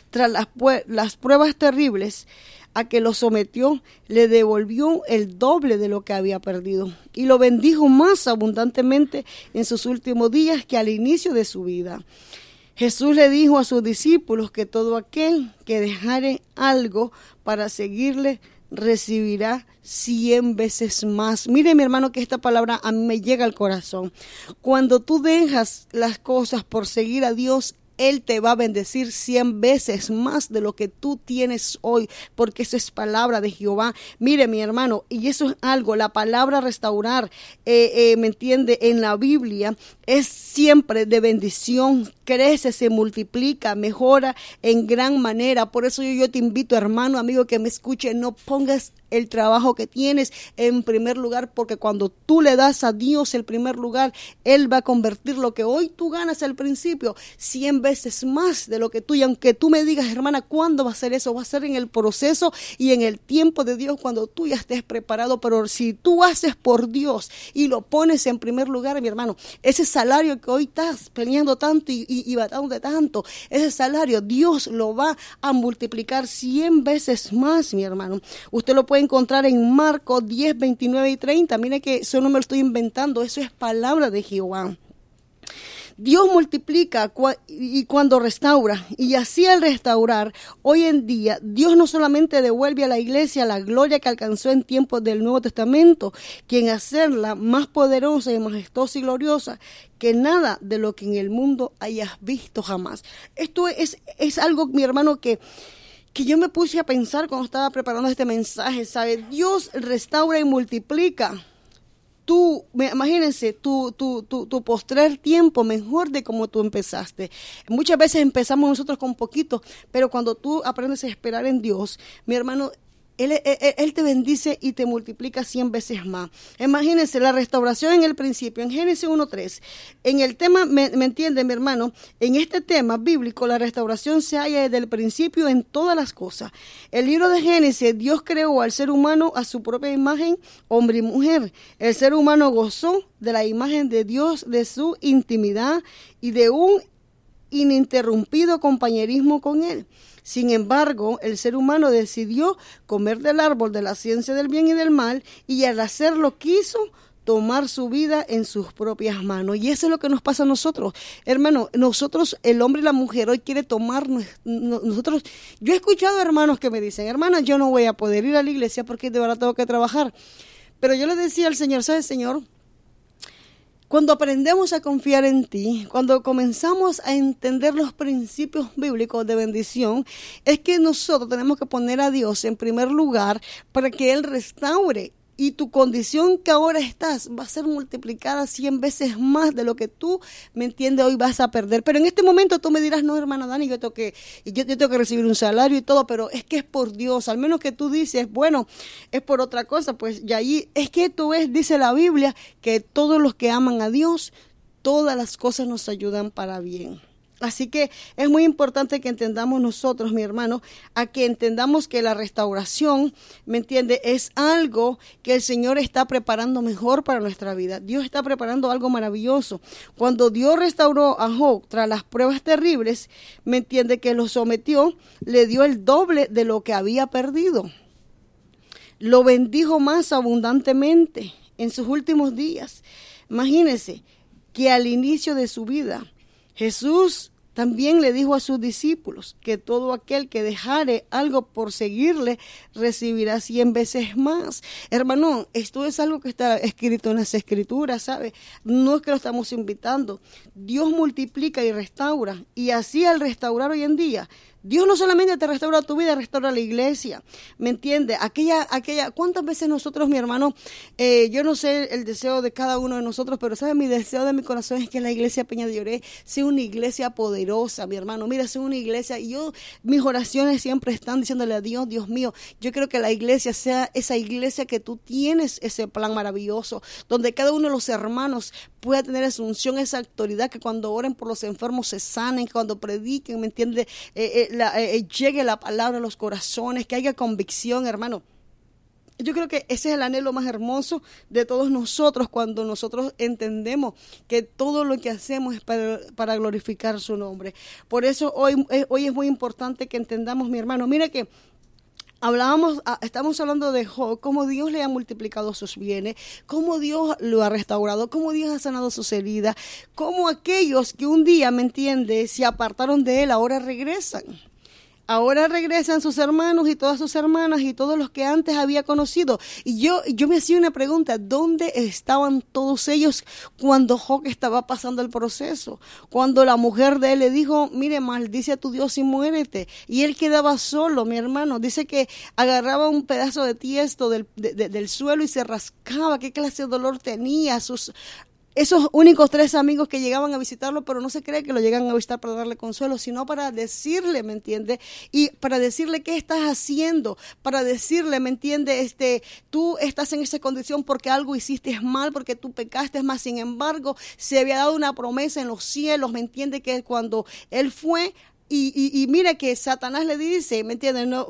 tras las, las pruebas terribles a que lo sometió, le devolvió el doble de lo que había perdido y lo bendijo más abundantemente en sus últimos días que al inicio de su vida. Jesús le dijo a sus discípulos que todo aquel que dejare algo para seguirle recibirá cien veces más. Mire mi hermano que esta palabra a mí me llega al corazón. Cuando tú dejas las cosas por seguir a Dios, él te va a bendecir cien veces más de lo que tú tienes hoy, porque eso es palabra de Jehová. Mire, mi hermano, y eso es algo, la palabra restaurar, eh, eh, ¿me entiende? En la Biblia es siempre de bendición, crece, se multiplica, mejora en gran manera. Por eso yo, yo te invito, hermano, amigo, que me escuche, no pongas el trabajo que tienes en primer lugar, porque cuando tú le das a Dios el primer lugar, Él va a convertir lo que hoy tú ganas al principio cien veces más de lo que tú, y aunque tú me digas, hermana, ¿cuándo va a ser eso? Va a ser en el proceso y en el tiempo de Dios cuando tú ya estés preparado, pero si tú haces por Dios y lo pones en primer lugar, mi hermano, ese salario que hoy estás peleando tanto y, y, de tanto, ese salario Dios lo va a multiplicar cien veces más, mi hermano. Usted lo puede encontrar en Marcos 10, 29 y 30. Mire que eso no me lo estoy inventando, eso es palabra de Jehová. Dios multiplica y cuando restaura, y así al restaurar, hoy en día Dios no solamente devuelve a la iglesia la gloria que alcanzó en tiempos del Nuevo Testamento, quien hacerla más poderosa y majestuosa y gloriosa que nada de lo que en el mundo hayas visto jamás. Esto es, es algo, mi hermano, que que yo me puse a pensar cuando estaba preparando este mensaje, ¿sabe? Dios restaura y multiplica. Tú, imagínense, tu, tu, tu, tu postrer tiempo mejor de como tú empezaste. Muchas veces empezamos nosotros con poquito, pero cuando tú aprendes a esperar en Dios, mi hermano, él, te bendice y te multiplica cien veces más. Imagínense la restauración en el principio, en Génesis 1.3. En el tema, me, me entiende mi hermano? En este tema bíblico, la restauración se halla desde el principio en todas las cosas. El libro de Génesis, Dios creó al ser humano a su propia imagen, hombre y mujer. El ser humano gozó de la imagen de Dios, de su intimidad y de un ininterrumpido compañerismo con Él. Sin embargo, el ser humano decidió comer del árbol de la ciencia del bien y del mal y al hacerlo quiso tomar su vida en sus propias manos. Y eso es lo que nos pasa a nosotros. Hermano, nosotros, el hombre y la mujer, hoy quiere tomar nosotros. Yo he escuchado hermanos que me dicen, hermana, yo no voy a poder ir a la iglesia porque de verdad tengo que trabajar. Pero yo le decía al Señor, ¿sabes, Señor? Cuando aprendemos a confiar en ti, cuando comenzamos a entender los principios bíblicos de bendición, es que nosotros tenemos que poner a Dios en primer lugar para que Él restaure y tu condición que ahora estás va a ser multiplicada cien veces más de lo que tú, me entiendes, hoy vas a perder. Pero en este momento tú me dirás, no, hermana Dani, yo tengo que, yo, yo tengo que recibir un salario y todo, pero es que es por Dios, al menos que tú dices, bueno, es por otra cosa, pues y ahí es que tú ves, dice la Biblia, que todos los que aman a Dios, todas las cosas nos ayudan para bien. Así que es muy importante que entendamos nosotros, mi hermano, a que entendamos que la restauración, ¿me entiende? Es algo que el Señor está preparando mejor para nuestra vida. Dios está preparando algo maravilloso. Cuando Dios restauró a Job tras las pruebas terribles, ¿me entiende? Que lo sometió, le dio el doble de lo que había perdido. Lo bendijo más abundantemente en sus últimos días. Imagínense que al inicio de su vida, Jesús también le dijo a sus discípulos que todo aquel que dejare algo por seguirle recibirá cien veces más. Hermano, esto es algo que está escrito en las escrituras, ¿sabe? No es que lo estamos invitando. Dios multiplica y restaura. Y así al restaurar hoy en día, Dios no solamente te restaura tu vida, restaura la iglesia. ¿Me entiende? Aquella, aquella, ¿cuántas veces nosotros, mi hermano, eh, yo no sé el deseo de cada uno de nosotros, pero sabe, mi deseo de mi corazón es que la iglesia Peña de Lloré sea una iglesia poderosa, mi hermano. Mira, sea una iglesia, y yo, mis oraciones siempre están diciéndole a Dios, Dios mío, yo quiero que la iglesia sea esa iglesia que tú tienes, ese plan maravilloso, donde cada uno de los hermanos pueda tener esa unción, esa autoridad, que cuando oren por los enfermos se sanen, cuando prediquen, ¿me entiende? Eh, eh, eh, eh, llegue la palabra a los corazones, que haya convicción, hermano. Yo creo que ese es el anhelo más hermoso de todos nosotros cuando nosotros entendemos que todo lo que hacemos es para, glorificar su nombre. Por eso hoy, eh, hoy es muy importante que entendamos, mi hermano, mire que hablábamos, ah, estamos hablando de Job, cómo Dios le ha multiplicado sus bienes, cómo Dios lo ha restaurado, cómo Dios ha sanado sus heridas, cómo aquellos que un día, ¿me entiende?, se apartaron de él, ahora regresan. Ahora regresan sus hermanos y todas sus hermanas y todos los que antes había conocido. Y yo, yo me hacía una pregunta, ¿dónde estaban todos ellos cuando Job estaba pasando el proceso? Cuando la mujer de él le dijo, mire, maldice a tu Dios y muérete. Y él quedaba solo, mi hermano. Dice que agarraba un pedazo de tiesto del, del suelo y se rascaba. ¿Qué clase de dolor tenía? Sus esos únicos tres amigos que llegaban a visitarlo, pero no se cree que lo llegan a visitar para darle consuelo, sino para decirle, ¿me entiende? Y para decirle qué estás haciendo, para decirle, ¿me entiende? Este, tú estás en esa condición porque algo hiciste mal, porque tú pecaste más. Sin embargo, se había dado una promesa en los cielos, ¿me entiende? Que cuando él fue y, y, y, mira que Satanás le dice, ¿me entiendes? No,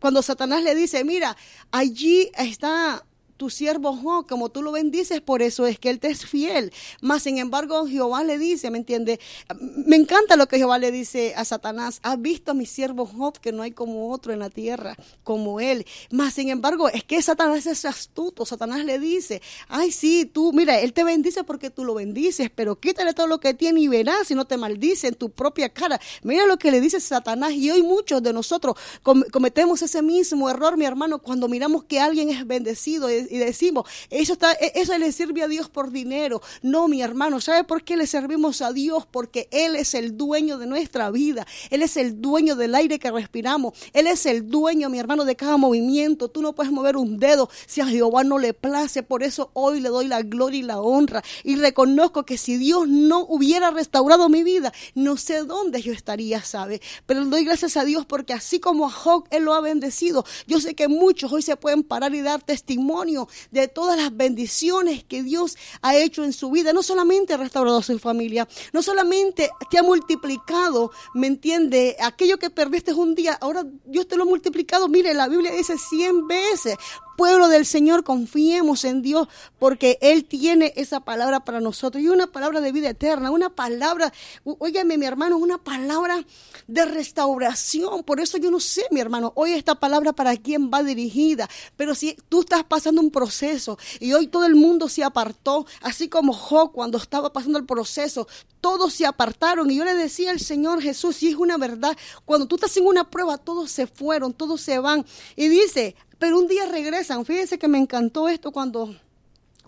cuando Satanás le dice, mira, allí está tu siervo Job, como tú lo bendices, por eso es que él te es fiel. Más sin embargo, Jehová le dice, ¿me entiende? Me encanta lo que Jehová le dice a Satanás. Has visto a mi siervo Job que no hay como otro en la tierra, como él. Más sin embargo, es que Satanás es astuto. Satanás le dice, ay, sí, tú, mira, él te bendice porque tú lo bendices, pero quítale todo lo que tiene y verás si no te maldice en tu propia cara. Mira lo que le dice Satanás y hoy muchos de nosotros cometemos ese mismo error, mi hermano, cuando miramos que alguien es bendecido y decimos, eso, está, e, eso le sirve a Dios por dinero. No, mi hermano, ¿sabe por qué le servimos a Dios? Porque Él es el dueño de nuestra vida. Él es el dueño del aire que respiramos. Él es el dueño, mi hermano, de cada movimiento. Tú no puedes mover un dedo si a Jehová no le place. Por eso hoy le doy la gloria y la honra. Y reconozco que si Dios no hubiera restaurado mi vida, no sé dónde yo estaría, ¿sabe? Pero le doy gracias a Dios porque así como a Job Él lo ha bendecido, yo sé que muchos hoy se pueden parar y dar testimonio de todas las bendiciones que Dios ha hecho en su vida. No solamente ha restaurado a su familia, no solamente te ha multiplicado, ¿me entiende? Aquello que perdiste un día, ahora Dios te lo ha multiplicado. Mire, la Biblia dice cien veces pueblo del Señor, confiemos en Dios porque Él tiene esa palabra para nosotros y una palabra de vida eterna, una palabra, óigame mi hermano, una palabra de restauración. Por eso yo no sé, mi hermano, hoy esta palabra para quién va dirigida, pero si tú estás pasando un proceso y hoy todo el mundo se apartó, así como Job cuando estaba pasando el proceso, todos se apartaron y yo le decía al Señor Jesús, y es una verdad, cuando tú estás en una prueba, todos se fueron, todos se van. Y dice, pero un día regresan. Fíjense que me encantó esto cuando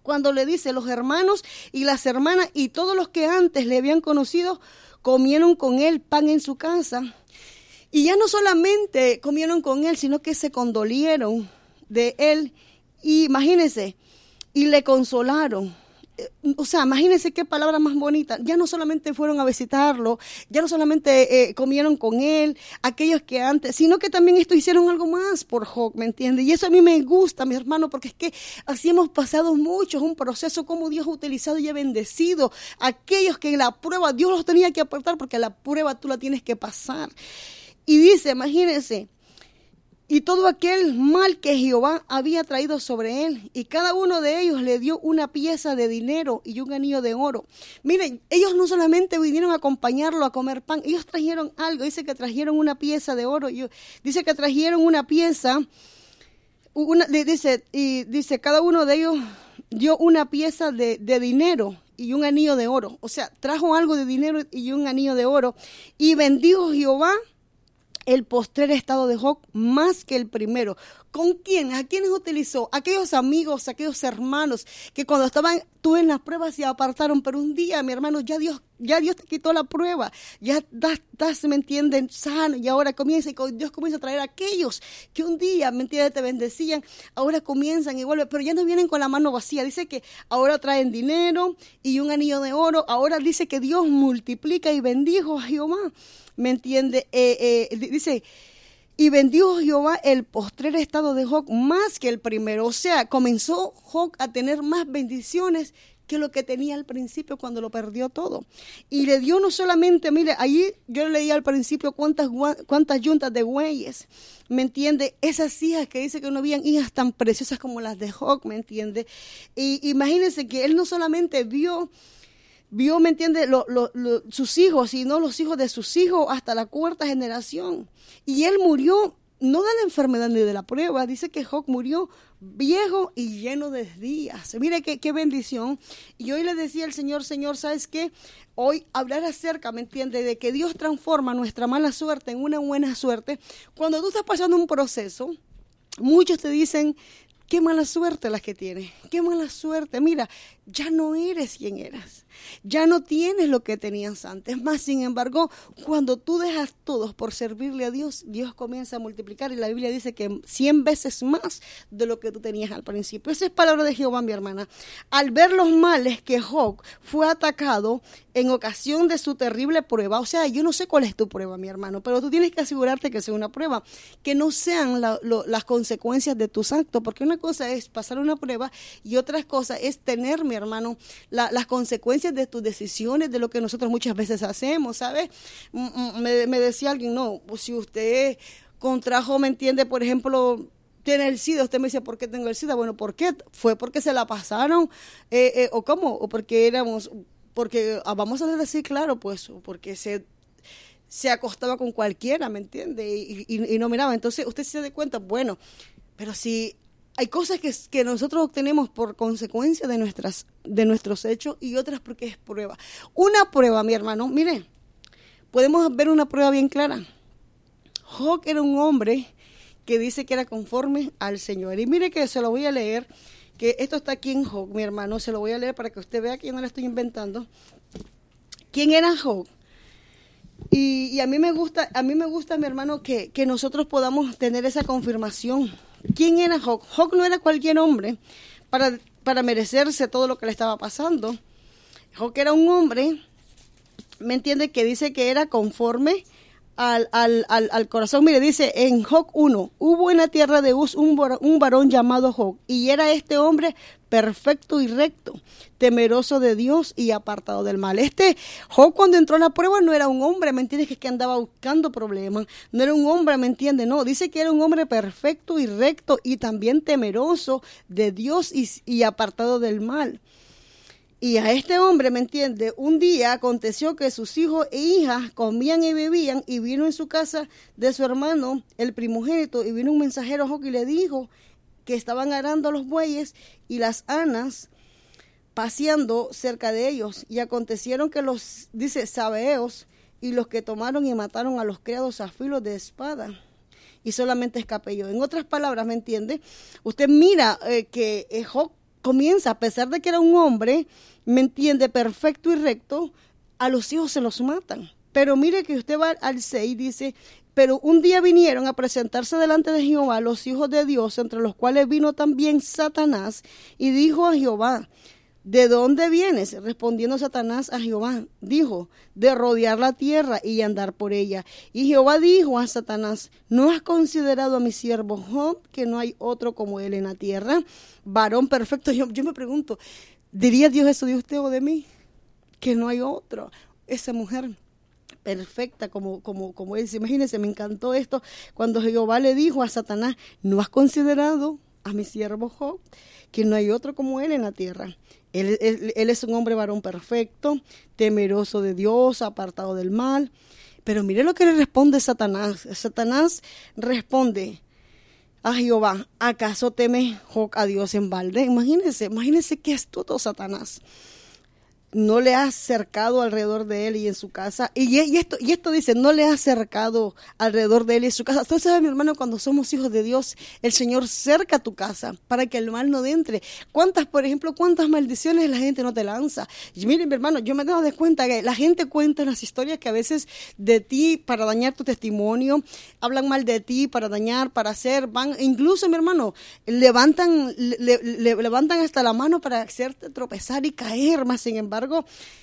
cuando le dice los hermanos y las hermanas y todos los que antes le habían conocido comieron con él pan en su casa. Y ya no solamente comieron con él, sino que se condolieron de él Y imagínense, y le consolaron o sea, imagínense qué palabra más bonita. Ya no solamente fueron a visitarlo, ya no solamente eh, comieron con él, aquellos que antes, sino que también esto hicieron algo más por Job, ¿me entiende? Y eso a mí me gusta, mi hermano, porque es que así hemos pasado muchos, un proceso como Dios ha utilizado y ha bendecido a aquellos que en la prueba Dios los tenía que aportar porque la prueba tú la tienes que pasar. Y dice, imagínense, y todo aquel mal que Jehová había traído sobre él. Y cada uno de ellos le dio una pieza de dinero y un anillo de oro. Miren, ellos no solamente vinieron a acompañarlo a comer pan, ellos trajeron algo. Dice que trajeron una pieza de oro. Dice que trajeron una pieza. Dice, y dice, cada uno de ellos dio una pieza de dinero y un anillo de oro. O sea, trajo algo de dinero y un anillo de oro. Y bendijo Jehová el postrer estado de Job más que el primero. ¿Con quién? ¿A quiénes utilizó? Aquellos amigos, aquellos hermanos que cuando estaban tú en las pruebas se apartaron, pero un día, mi hermano, ya Dios, ya Dios te quitó la prueba, ya das, ¿me entienden? Sano, y ahora comienza, y Dios comienza a traer a aquellos que un día, ¿me entiendes? Te bendecían, ahora comienzan y vuelven, pero ya no vienen con la mano vacía. Dice que ahora traen dinero y un anillo de oro, ahora dice que Dios multiplica y bendijo a Jehová. ¿Me entiende? Eh, eh, dice, y vendió Jehová el postrer estado de Job más que el primero. O sea, comenzó Job a tener más bendiciones que lo que tenía al principio cuando lo perdió todo. Y le dio no solamente, mire, allí yo leía al principio cuántas, cuántas yuntas de bueyes, ¿me entiende? Esas hijas que dice que no habían hijas tan preciosas como las de Job, ¿me entiende? Y imagínense que él no solamente vio vio, ¿me entiende?, sus hijos y no los hijos de sus hijos hasta la cuarta generación. Y él murió no de la enfermedad ni de la prueba, dice que Job murió viejo y lleno de días. Mire qué, qué bendición. Y hoy le decía al Señor, Señor, ¿sabes qué? Hoy hablar acerca, ¿me entiende?, de que Dios transforma nuestra mala suerte en una buena suerte. Cuando tú estás pasando un proceso, muchos te dicen, Qué mala suerte las que tienes, qué mala suerte. Mira, ya no eres quien eras, ya no tienes lo que tenías antes. Más sin embargo, cuando tú dejas todo por servirle a Dios, Dios comienza a multiplicar y la Biblia dice que cien veces más de lo que tú tenías al principio. Esa es palabra de Jehová, mi hermana. Al ver los males que Job fue atacado en ocasión de su terrible prueba, o sea, yo no sé cuál es tu prueba, mi hermano, pero tú tienes que asegurarte que sea una prueba, que no sean las consecuencias de tus actos, porque una cosa es pasar una prueba y otra cosa es tener, mi hermano, las consecuencias de tus decisiones, de lo que nosotros muchas veces hacemos, ¿sabes? Me, me decía alguien, no, pues si usted contrajo, ¿me entiende? Por ejemplo, tiene el SIDA, usted me dice, ¿por qué tengo el SIDA? Bueno, ¿por qué? ¿Fue porque se la pasaron? Eh, eh, ¿O cómo? ¿O porque éramos porque ah, vamos a decir claro, pues, porque se, se acostaba con cualquiera, ¿me entiende? Y, no miraba. Entonces, usted se da cuenta, bueno, pero si hay cosas que, que, nosotros obtenemos por consecuencia de, nuestras, de nuestros hechos y otras porque es prueba. Una prueba, mi hermano, mire, podemos ver una prueba bien clara. Job era un hombre que dice que era conforme al Señor. Y mire que se lo voy a leer que esto está aquí en Job, mi hermano, se lo voy a leer para que usted vea que yo no le estoy inventando. ¿Quién era Job? Y, a mí me gusta, a mí me gusta, mi hermano, que, nosotros podamos tener esa confirmación. ¿Quién era Job? Job no era cualquier hombre para, para merecerse todo lo que le estaba pasando. Job era un hombre, ¿me entiende? Que dice que era conforme al, al, al, corazón. Mire, dice en Job 1, hubo en la tierra de Uz un, un varón llamado Job, y era este hombre perfecto y recto, temeroso de Dios y apartado del mal. Este Job cuando entró en la prueba no era un hombre, ¿me entiendes? Que, andaba buscando problemas, no era un hombre, ¿me entiendes? No, dice que era un hombre perfecto y recto y también temeroso de Dios y, y apartado del mal. Y a este hombre, ¿me entiende? Un día aconteció que sus hijos e hijas comían y bebían y vino en su casa de su hermano, el primogénito, y vino un mensajero y le dijo que estaban arando los bueyes y las anas paseando cerca de ellos. Y acontecieron que los, dice, sabeos y los que tomaron y mataron a los criados a filo de espada. Y solamente escapé yo. En otras palabras, ¿me entiende? Usted mira eh, que Job comienza, a pesar de que era un hombre, me entiende, perfecto y recto, a los hijos se los matan. Pero mire que usted va al 6 y dice, pero un día vinieron a presentarse delante de Jehová los hijos de Dios, entre los cuales vino también Satanás, y dijo a Jehová, ¿De dónde vienes? Respondiendo Satanás a Jehová, dijo, de rodear la tierra y andar por ella. Y Jehová dijo a Satanás, ¿no has considerado a mi siervo Job, que no hay otro como él en la tierra? Varón perfecto. Yo, me pregunto, ¿diría Dios eso de usted o de mí? Que no hay otro. Esa mujer perfecta como, como, como él. Imagínense, me encantó esto cuando Jehová le dijo a Satanás, ¿no has considerado a mi siervo Job, que no hay otro como él en la tierra? Él, es un hombre varón perfecto, temeroso de Dios, apartado del mal. Pero mire lo que le responde Satanás. Satanás responde a Jehová, ¿acaso teme a Dios en balde? Imagínense, imagínense qué astuto Satanás no le ha acercado alrededor de él y en su casa. Y, esto, y esto dice, no le ha acercado alrededor de él y en su casa. Entonces, mi hermano, cuando somos hijos de Dios, el Señor cerca tu casa para que el mal no entre. ¿Cuántas, por ejemplo, cuántas maldiciones la gente no te lanza? Miren, mi hermano, yo me he dado de cuenta que la gente cuenta unas historias que a veces de ti para dañar tu testimonio, hablan mal de ti para dañar, para hacer, van, incluso, mi hermano, levantan, levantan hasta la mano para hacerte tropezar y caer, más sin embargo,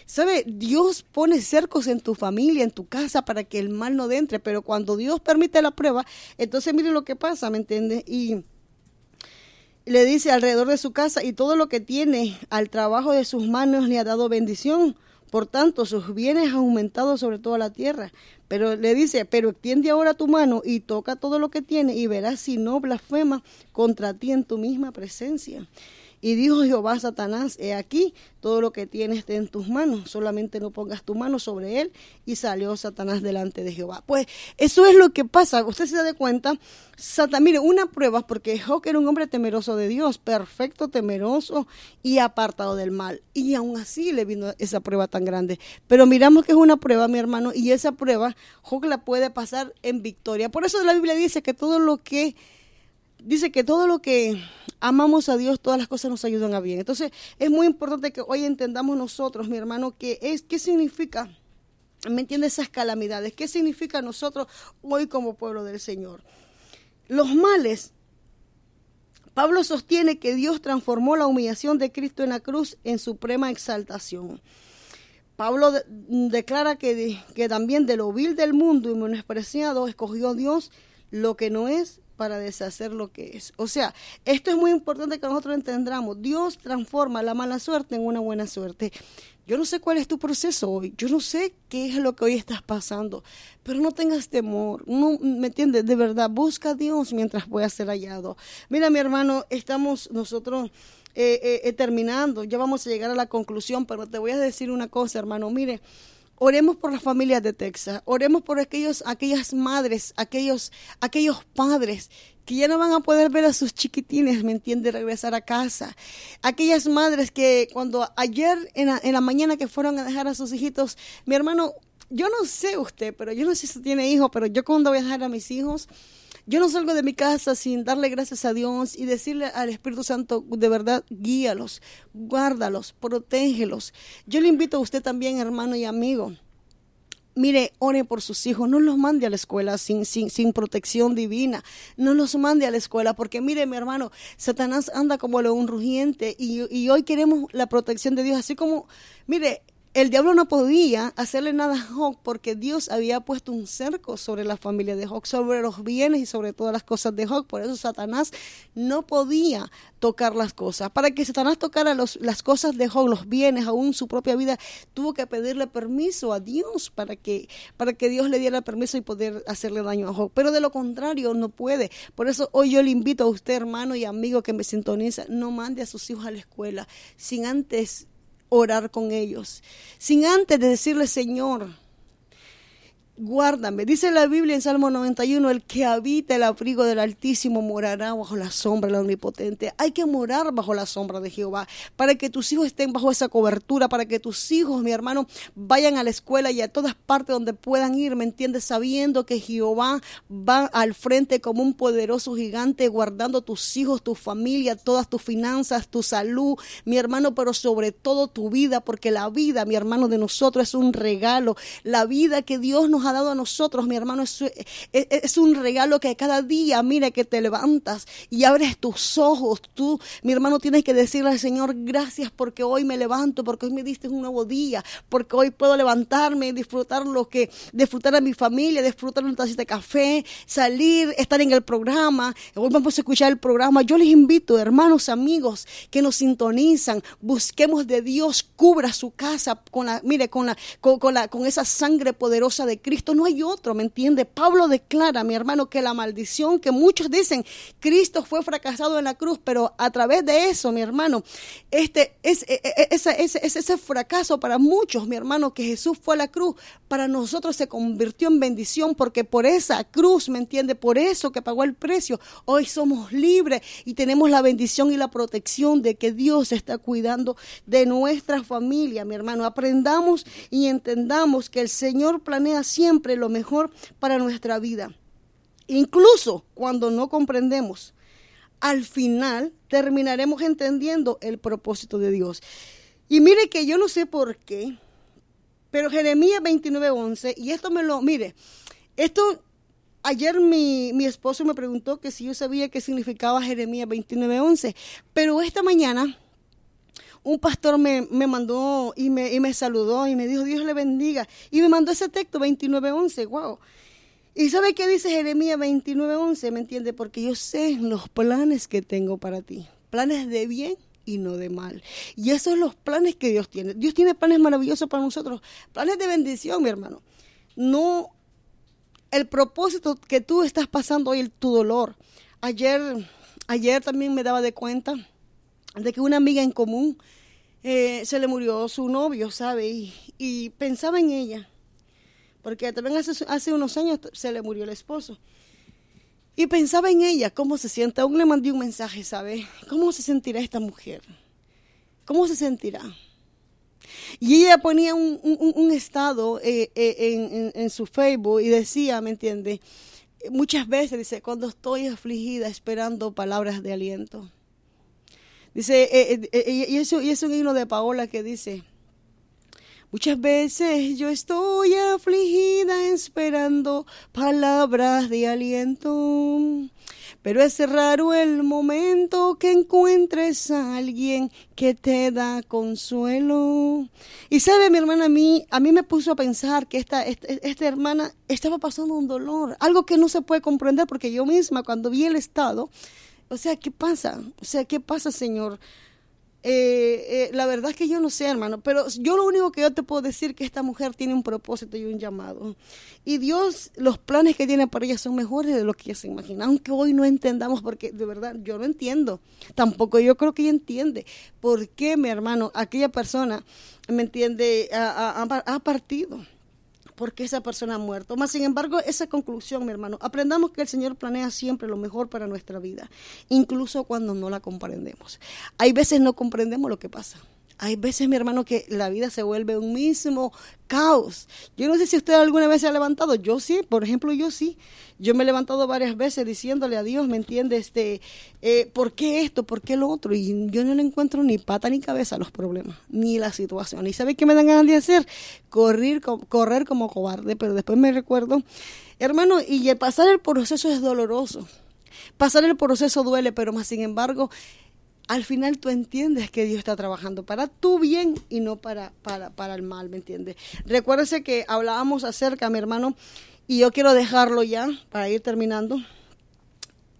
¿sabe? Dios pone cercos en tu familia, en tu casa, para que el mal no entre, pero cuando Dios permite la prueba, entonces mire lo que pasa, ¿me entiendes? Y le dice alrededor de su casa y todo lo que tiene al trabajo de sus manos le ha dado bendición. Por tanto, sus bienes han aumentado sobre toda la tierra. Pero le dice, pero extiende ahora tu mano y toca todo lo que tiene y verás si no blasfema contra ti en tu misma presencia. Y dijo Jehová Satanás, he aquí, todo lo que tienes en tus manos, solamente no pongas tu mano sobre él. Y salió Satanás delante de Jehová. Pues eso es lo que pasa. Usted se da cuenta, Satanás, mire, una prueba, porque Job era un hombre temeroso de Dios, perfecto, temeroso y apartado del mal. Y aún así le vino esa prueba tan grande. Pero miramos que es una prueba, mi hermano, y esa prueba Job la puede pasar en victoria. Por eso la Biblia dice que todo lo que dice que todo lo que amamos a Dios, todas las cosas nos ayudan a bien. Entonces, es muy importante que hoy entendamos nosotros, mi hermano, qué es, qué significa, ¿me entiende esas calamidades? ¿Qué significa nosotros hoy como pueblo del Señor? Los males Pablo sostiene que Dios transformó la humillación de Cristo en la cruz en suprema exaltación. Pablo declara que, que, también de lo vil del mundo y menospreciado escogió Dios lo que no es para deshacer lo que es. O sea, esto es muy importante que nosotros entendamos. Dios transforma la mala suerte en una buena suerte. Yo no sé cuál es tu proceso hoy, yo no sé qué es lo que hoy estás pasando, pero no tengas temor, no, ¿me entiendes? De verdad, busca a Dios mientras pueda ser hallado. Mira, mi hermano, estamos nosotros eh, eh, eh, terminando, ya vamos a llegar a la conclusión, pero te voy a decir una cosa, hermano, mire, Oremos por las familias de Texas, oremos por aquellos, aquellas madres, aquellos, aquellos padres que ya no van a poder ver a sus chiquitines, ¿me entiende? Regresar a casa. Aquellas madres que cuando ayer en la, en la mañana que fueron a dejar a sus hijitos, mi hermano, yo no sé usted, pero yo no sé si tiene hijos, pero yo cuando voy a dejar a mis hijos, yo no salgo de mi casa sin darle gracias a Dios y decirle al Espíritu Santo, de verdad, guíalos, guárdalos, protégelos. Yo le invito a usted también, hermano y amigo. Mire, ore por sus hijos, no los mande a la escuela sin, sin, sin protección divina, no los mande a la escuela, porque mire, mi hermano, Satanás anda como león rugiente y, y hoy queremos la protección de Dios, así como, mire, el diablo no podía hacerle nada a Job porque Dios había puesto un cerco sobre la familia de Job, sobre los bienes y sobre todas las cosas de Job. Por eso Satanás no podía tocar las cosas. Para que Satanás tocara las cosas de Job, los bienes, aún su propia vida, tuvo que pedirle permiso a Dios para que, para que Dios le diera permiso y poder hacerle daño a Job. Pero de lo contrario, no puede. Por eso hoy yo le invito a usted, hermano y amigo que me sintoniza, no mande a sus hijos a la escuela sin antes orar con ellos, sin antes de decirle, Señor, guárdame. Dice la Biblia en Salmo 91, el que habita el abrigo del Altísimo morará bajo la sombra del Omnipotente. Hay que morar bajo la sombra de Jehová para que tus hijos estén bajo esa cobertura, para que tus hijos, mi hermano, vayan a la escuela y a todas partes donde puedan ir, ¿me entiendes? Sabiendo que Jehová va al frente como un poderoso gigante, guardando tus hijos, tu familia, todas tus finanzas, tu salud, mi hermano, pero sobre todo tu vida, porque la vida, mi hermano, de nosotros es un regalo. La vida que Dios nos ha dado a nosotros, mi hermano, es, es, un regalo que cada día, mire, que te levantas y abres tus ojos. Tú, mi hermano, tienes que decirle al Señor, gracias porque hoy me levanto, porque hoy me diste un nuevo día, porque hoy puedo levantarme y disfrutar lo que, disfrutar a mi familia, disfrutar un taza de café, salir, estar en el programa. Hoy vamos a escuchar el programa. Yo les invito, hermanos, amigos, que nos sintonizan, busquemos de Dios, cubra su casa con la, mire, con la, con la, con esa sangre poderosa de Cristo no hay otro, ¿me entiende? Pablo declara, mi hermano, que la maldición que muchos dicen, Cristo fue fracasado en la cruz, pero a través de eso, mi hermano, este es, e, e, ese, ese fracaso para muchos, mi hermano, que Jesús fue a la cruz, para nosotros se convirtió en bendición, porque por esa cruz, ¿me entiende? Por eso que pagó el precio, hoy somos libres y tenemos la bendición y la protección de que Dios está cuidando de nuestra familia, mi hermano. Aprendamos y entendamos que el Señor planea siempre lo mejor para nuestra vida. Incluso cuando no comprendemos, al final terminaremos entendiendo el propósito de Dios. Y mire que yo no sé por qué, pero Jeremías 29:11, y esto me lo, mire, esto ayer mi, mi, esposo me preguntó que si yo sabía qué significaba Jeremías 29:11, pero esta mañana un pastor me, mandó y me, y me, saludó y me dijo, Dios le bendiga. Y me mandó ese texto 29.11, wow. ¿Y sabe qué dice Jeremías 29.11? ¿Me entiende? Porque yo sé los planes que tengo para ti. Planes de bien y no de mal. Y esos son los planes que Dios tiene. Dios tiene planes maravillosos para nosotros. Planes de bendición, mi hermano. No el propósito que tú estás pasando hoy, tu dolor. Ayer, ayer también me daba de cuenta de que una amiga en común eh, se le murió su novio, ¿sabe? Y, pensaba en ella, porque también hace, unos años se le murió el esposo. Y pensaba en ella, cómo se siente. Aún le mandé un mensaje, ¿sabe? ¿Cómo se sentirá esta mujer? ¿Cómo se sentirá? Y ella ponía un, estado eh, eh, en, en, su Facebook y decía, ¿me entiende? Muchas veces dice, cuando estoy afligida esperando palabras de aliento. Dice, eh, eh, eh, y, eso, y es un himno de Paola que dice, muchas veces yo estoy afligida esperando palabras de aliento, pero es raro el momento que encuentres a alguien que te da consuelo. Y sabe, mi hermana, a mí, a mí me puso a pensar que esta, esta, esta hermana estaba pasando un dolor, algo que no se puede comprender, porque yo misma cuando vi el estado, o sea, ¿qué pasa? O sea, ¿qué pasa, Señor? Eh, eh, la verdad es que yo no sé, hermano, pero yo lo único que yo te puedo decir es que esta mujer tiene un propósito y un llamado. Y Dios, los planes que tiene para ella son mejores de lo que ella se imagina, aunque hoy no entendamos, porque de verdad yo no entiendo. Tampoco yo creo que ella entiende por qué, mi hermano, aquella persona, ¿me entiende?, ha partido porque esa persona ha muerto. Más sin embargo, esa conclusión, mi hermano, aprendamos que el Señor planea siempre lo mejor para nuestra vida, incluso cuando no la comprendemos. Hay veces no comprendemos lo que pasa. Hay veces, mi hermano, que la vida se vuelve un mismo caos. Yo no sé si usted alguna vez se ha levantado. Yo sí, por ejemplo, yo sí. Yo me he levantado varias veces diciéndole a Dios, ¿me entiende? Este, eh, ¿Por qué esto? ¿Por qué lo otro? Y yo no le encuentro ni pata ni cabeza a los problemas, ni la situación. ¿Y sabe qué me dan ganas de hacer? Correr, correr como cobarde. Pero después me recuerdo, hermano, y pasar el proceso es doloroso. Pasar el proceso duele, pero más sin embargo, al final tú entiendes que Dios está trabajando para tu bien y no para, para, para el mal, ¿me entiendes? Recuérdese que hablábamos acerca, mi hermano, y yo quiero dejarlo ya para ir terminando.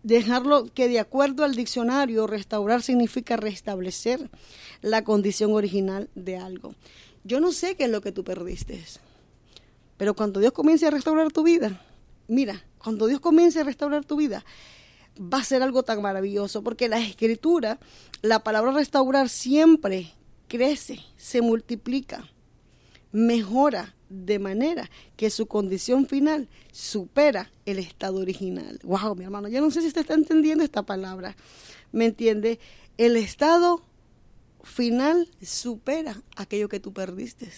Dejarlo que de acuerdo al diccionario, restaurar significa restablecer la condición original de algo. Yo no sé qué es lo que tú perdiste, pero cuando Dios comience a restaurar tu vida, mira, cuando Dios comience a restaurar tu vida, va a ser algo tan maravilloso, porque la escritura, la palabra restaurar siempre crece, se multiplica. mejora de manera que su condición final supera el estado original. Wow, mi hermano, yo no sé si usted está entendiendo esta palabra. ¿Me entiende? El estado final supera aquello que tú perdiste.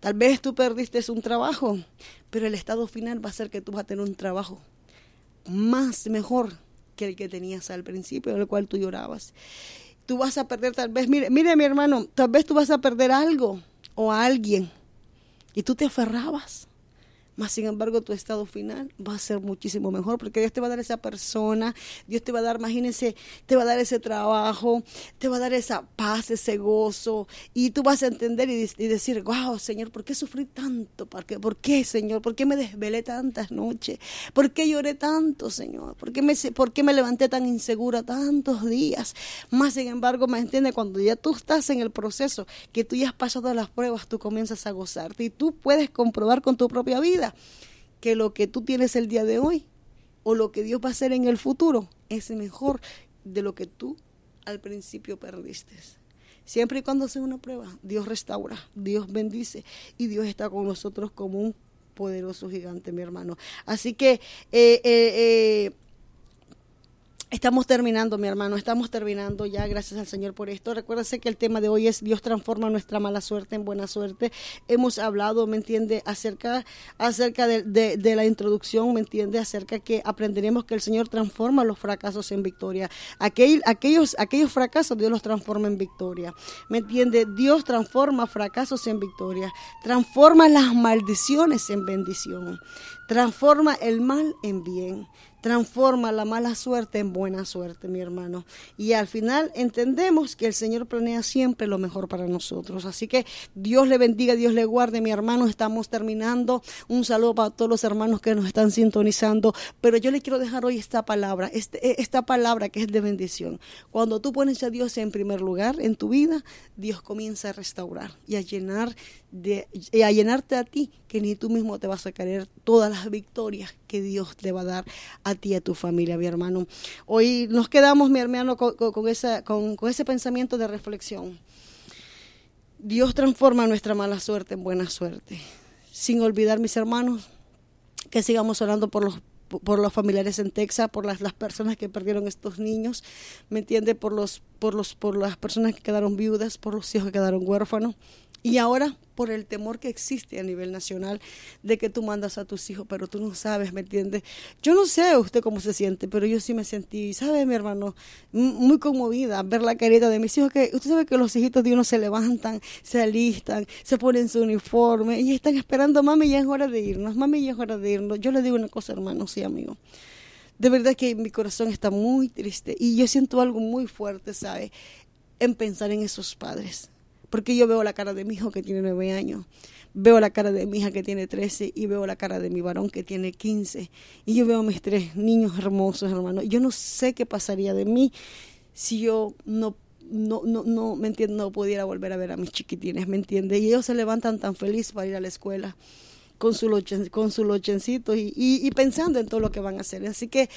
Tal vez tú perdiste un trabajo, pero el estado final va a ser que tú vas a tener un trabajo más mejor que el que tenías al principio, del cual tú llorabas. Tú vas a perder tal vez, mire, mire mi hermano, tal vez tú vas a perder algo o a alguien y tú te aferrabas más sin embargo, tu estado final va a ser muchísimo mejor porque Dios te va a dar esa persona, Dios te va a dar, imagínense, te va a dar ese trabajo, te va a dar esa paz, ese gozo. Y tú vas a entender y, decir, wow, Señor, ¿por qué sufrí tanto? ¿Por qué, ¿Por qué, Señor? ¿Por qué me desvelé tantas noches? ¿Por qué lloré tanto, Señor? ¿Por qué me, por qué me levanté tan insegura tantos días? Más sin embargo, me entiende, cuando ya tú estás en el proceso, que tú ya has pasado las pruebas, tú comienzas a gozarte y tú puedes comprobar con tu propia vida que lo que tú tienes el día de hoy o lo que Dios va a hacer en el futuro es mejor de lo que tú al principio perdiste. Siempre y cuando sea una prueba, Dios restaura, Dios bendice y Dios está con nosotros como un poderoso gigante, mi hermano. Así que eh, eh, eh Estamos terminando, mi hermano, estamos terminando ya, gracias al Señor por esto. Recuérdese que el tema de hoy es Dios transforma nuestra mala suerte en buena suerte. Hemos hablado, ¿me entiende?, acerca, acerca de, de, la introducción, ¿me entiende?, acerca que aprenderemos que el Señor transforma los fracasos en victoria. Aquel, aquellos, aquellos fracasos Dios los transforma en victoria. ¿Me entiende? Dios transforma fracasos en victoria. Transforma las maldiciones en bendición. Transforma el mal en bien transforma la mala suerte en buena suerte, mi hermano. Y al final entendemos que el Señor planea siempre lo mejor para nosotros. Así que Dios le bendiga, Dios le guarde, mi hermano. Estamos terminando. Un saludo para todos los hermanos que nos están sintonizando. Pero yo le quiero dejar hoy esta palabra, este, esta palabra que es de bendición. Cuando tú pones a Dios en primer lugar en tu vida, Dios comienza a restaurar y a llenar y a llenarte a ti, que ni tú mismo te vas a caer todas las victorias que Dios te va a dar a ti y a tu familia, mi hermano. Hoy nos quedamos, mi hermano, con, con, con, con ese pensamiento de reflexión. Dios transforma nuestra mala suerte en buena suerte. Sin olvidar, mis hermanos, que sigamos orando por los por los familiares en Texas, por las, las personas que perdieron estos niños, ¿me entiende? Por los, por los, por las personas que quedaron viudas, por los hijos que quedaron huérfanos. Y ahora por el temor que existe a nivel nacional de que tú mandas a tus hijos, pero tú no sabes, ¿me entiendes? Yo no sé usted cómo se siente, pero yo sí me sentí, ¿sabe, mi hermano? Muy conmovida ver la carita de mis hijos, que usted sabe que los hijitos de uno se levantan, se alistan, se ponen su uniforme y están esperando, mami, ya es hora de irnos, mami, ya es hora de irnos. Yo le digo una cosa, hermano, sí, amigo. De verdad que mi corazón está muy triste y yo siento algo muy fuerte, ¿sabe? En pensar en esos padres porque yo veo la cara de mi hijo que tiene nueve años, veo la cara de mi hija que tiene trece y veo la cara de mi varón que tiene quince. Y yo veo a mis tres niños hermosos, hermano. Yo no sé qué pasaría de mí si yo no no, no, no, me entiende, no pudiera volver a ver a mis chiquitines, ¿me entiende? Y ellos se levantan tan felices para ir a la escuela con su, con lochencito y, y, pensando en todo lo que van a hacer. Así que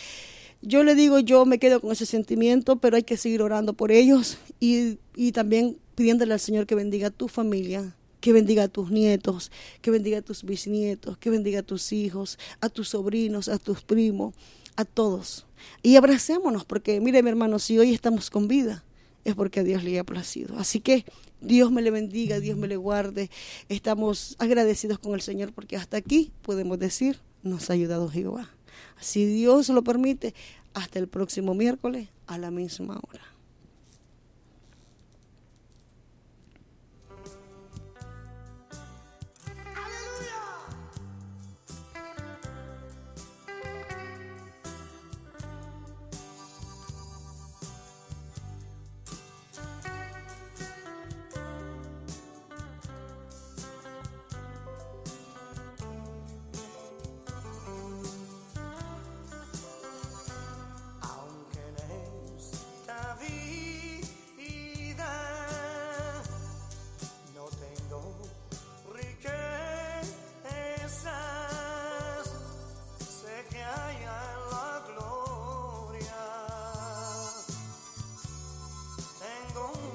yo le digo, yo me quedo con ese sentimiento, pero hay que seguir orando por ellos y, y también pidiéndole al Señor que bendiga a tu familia, que bendiga a tus nietos, que bendiga a tus bisnietos, que bendiga a tus hijos, a tus sobrinos, a tus primos, a todos. Y abracémonos, porque mire mi hermano, si hoy estamos con vida, es porque a Dios le ha placido. Así que Dios me le bendiga, Dios me le guarde. Estamos agradecidos con el Señor porque hasta aquí podemos decir, nos ha ayudado Jehová. Si Dios lo permite, hasta el próximo miércoles a la misma hora.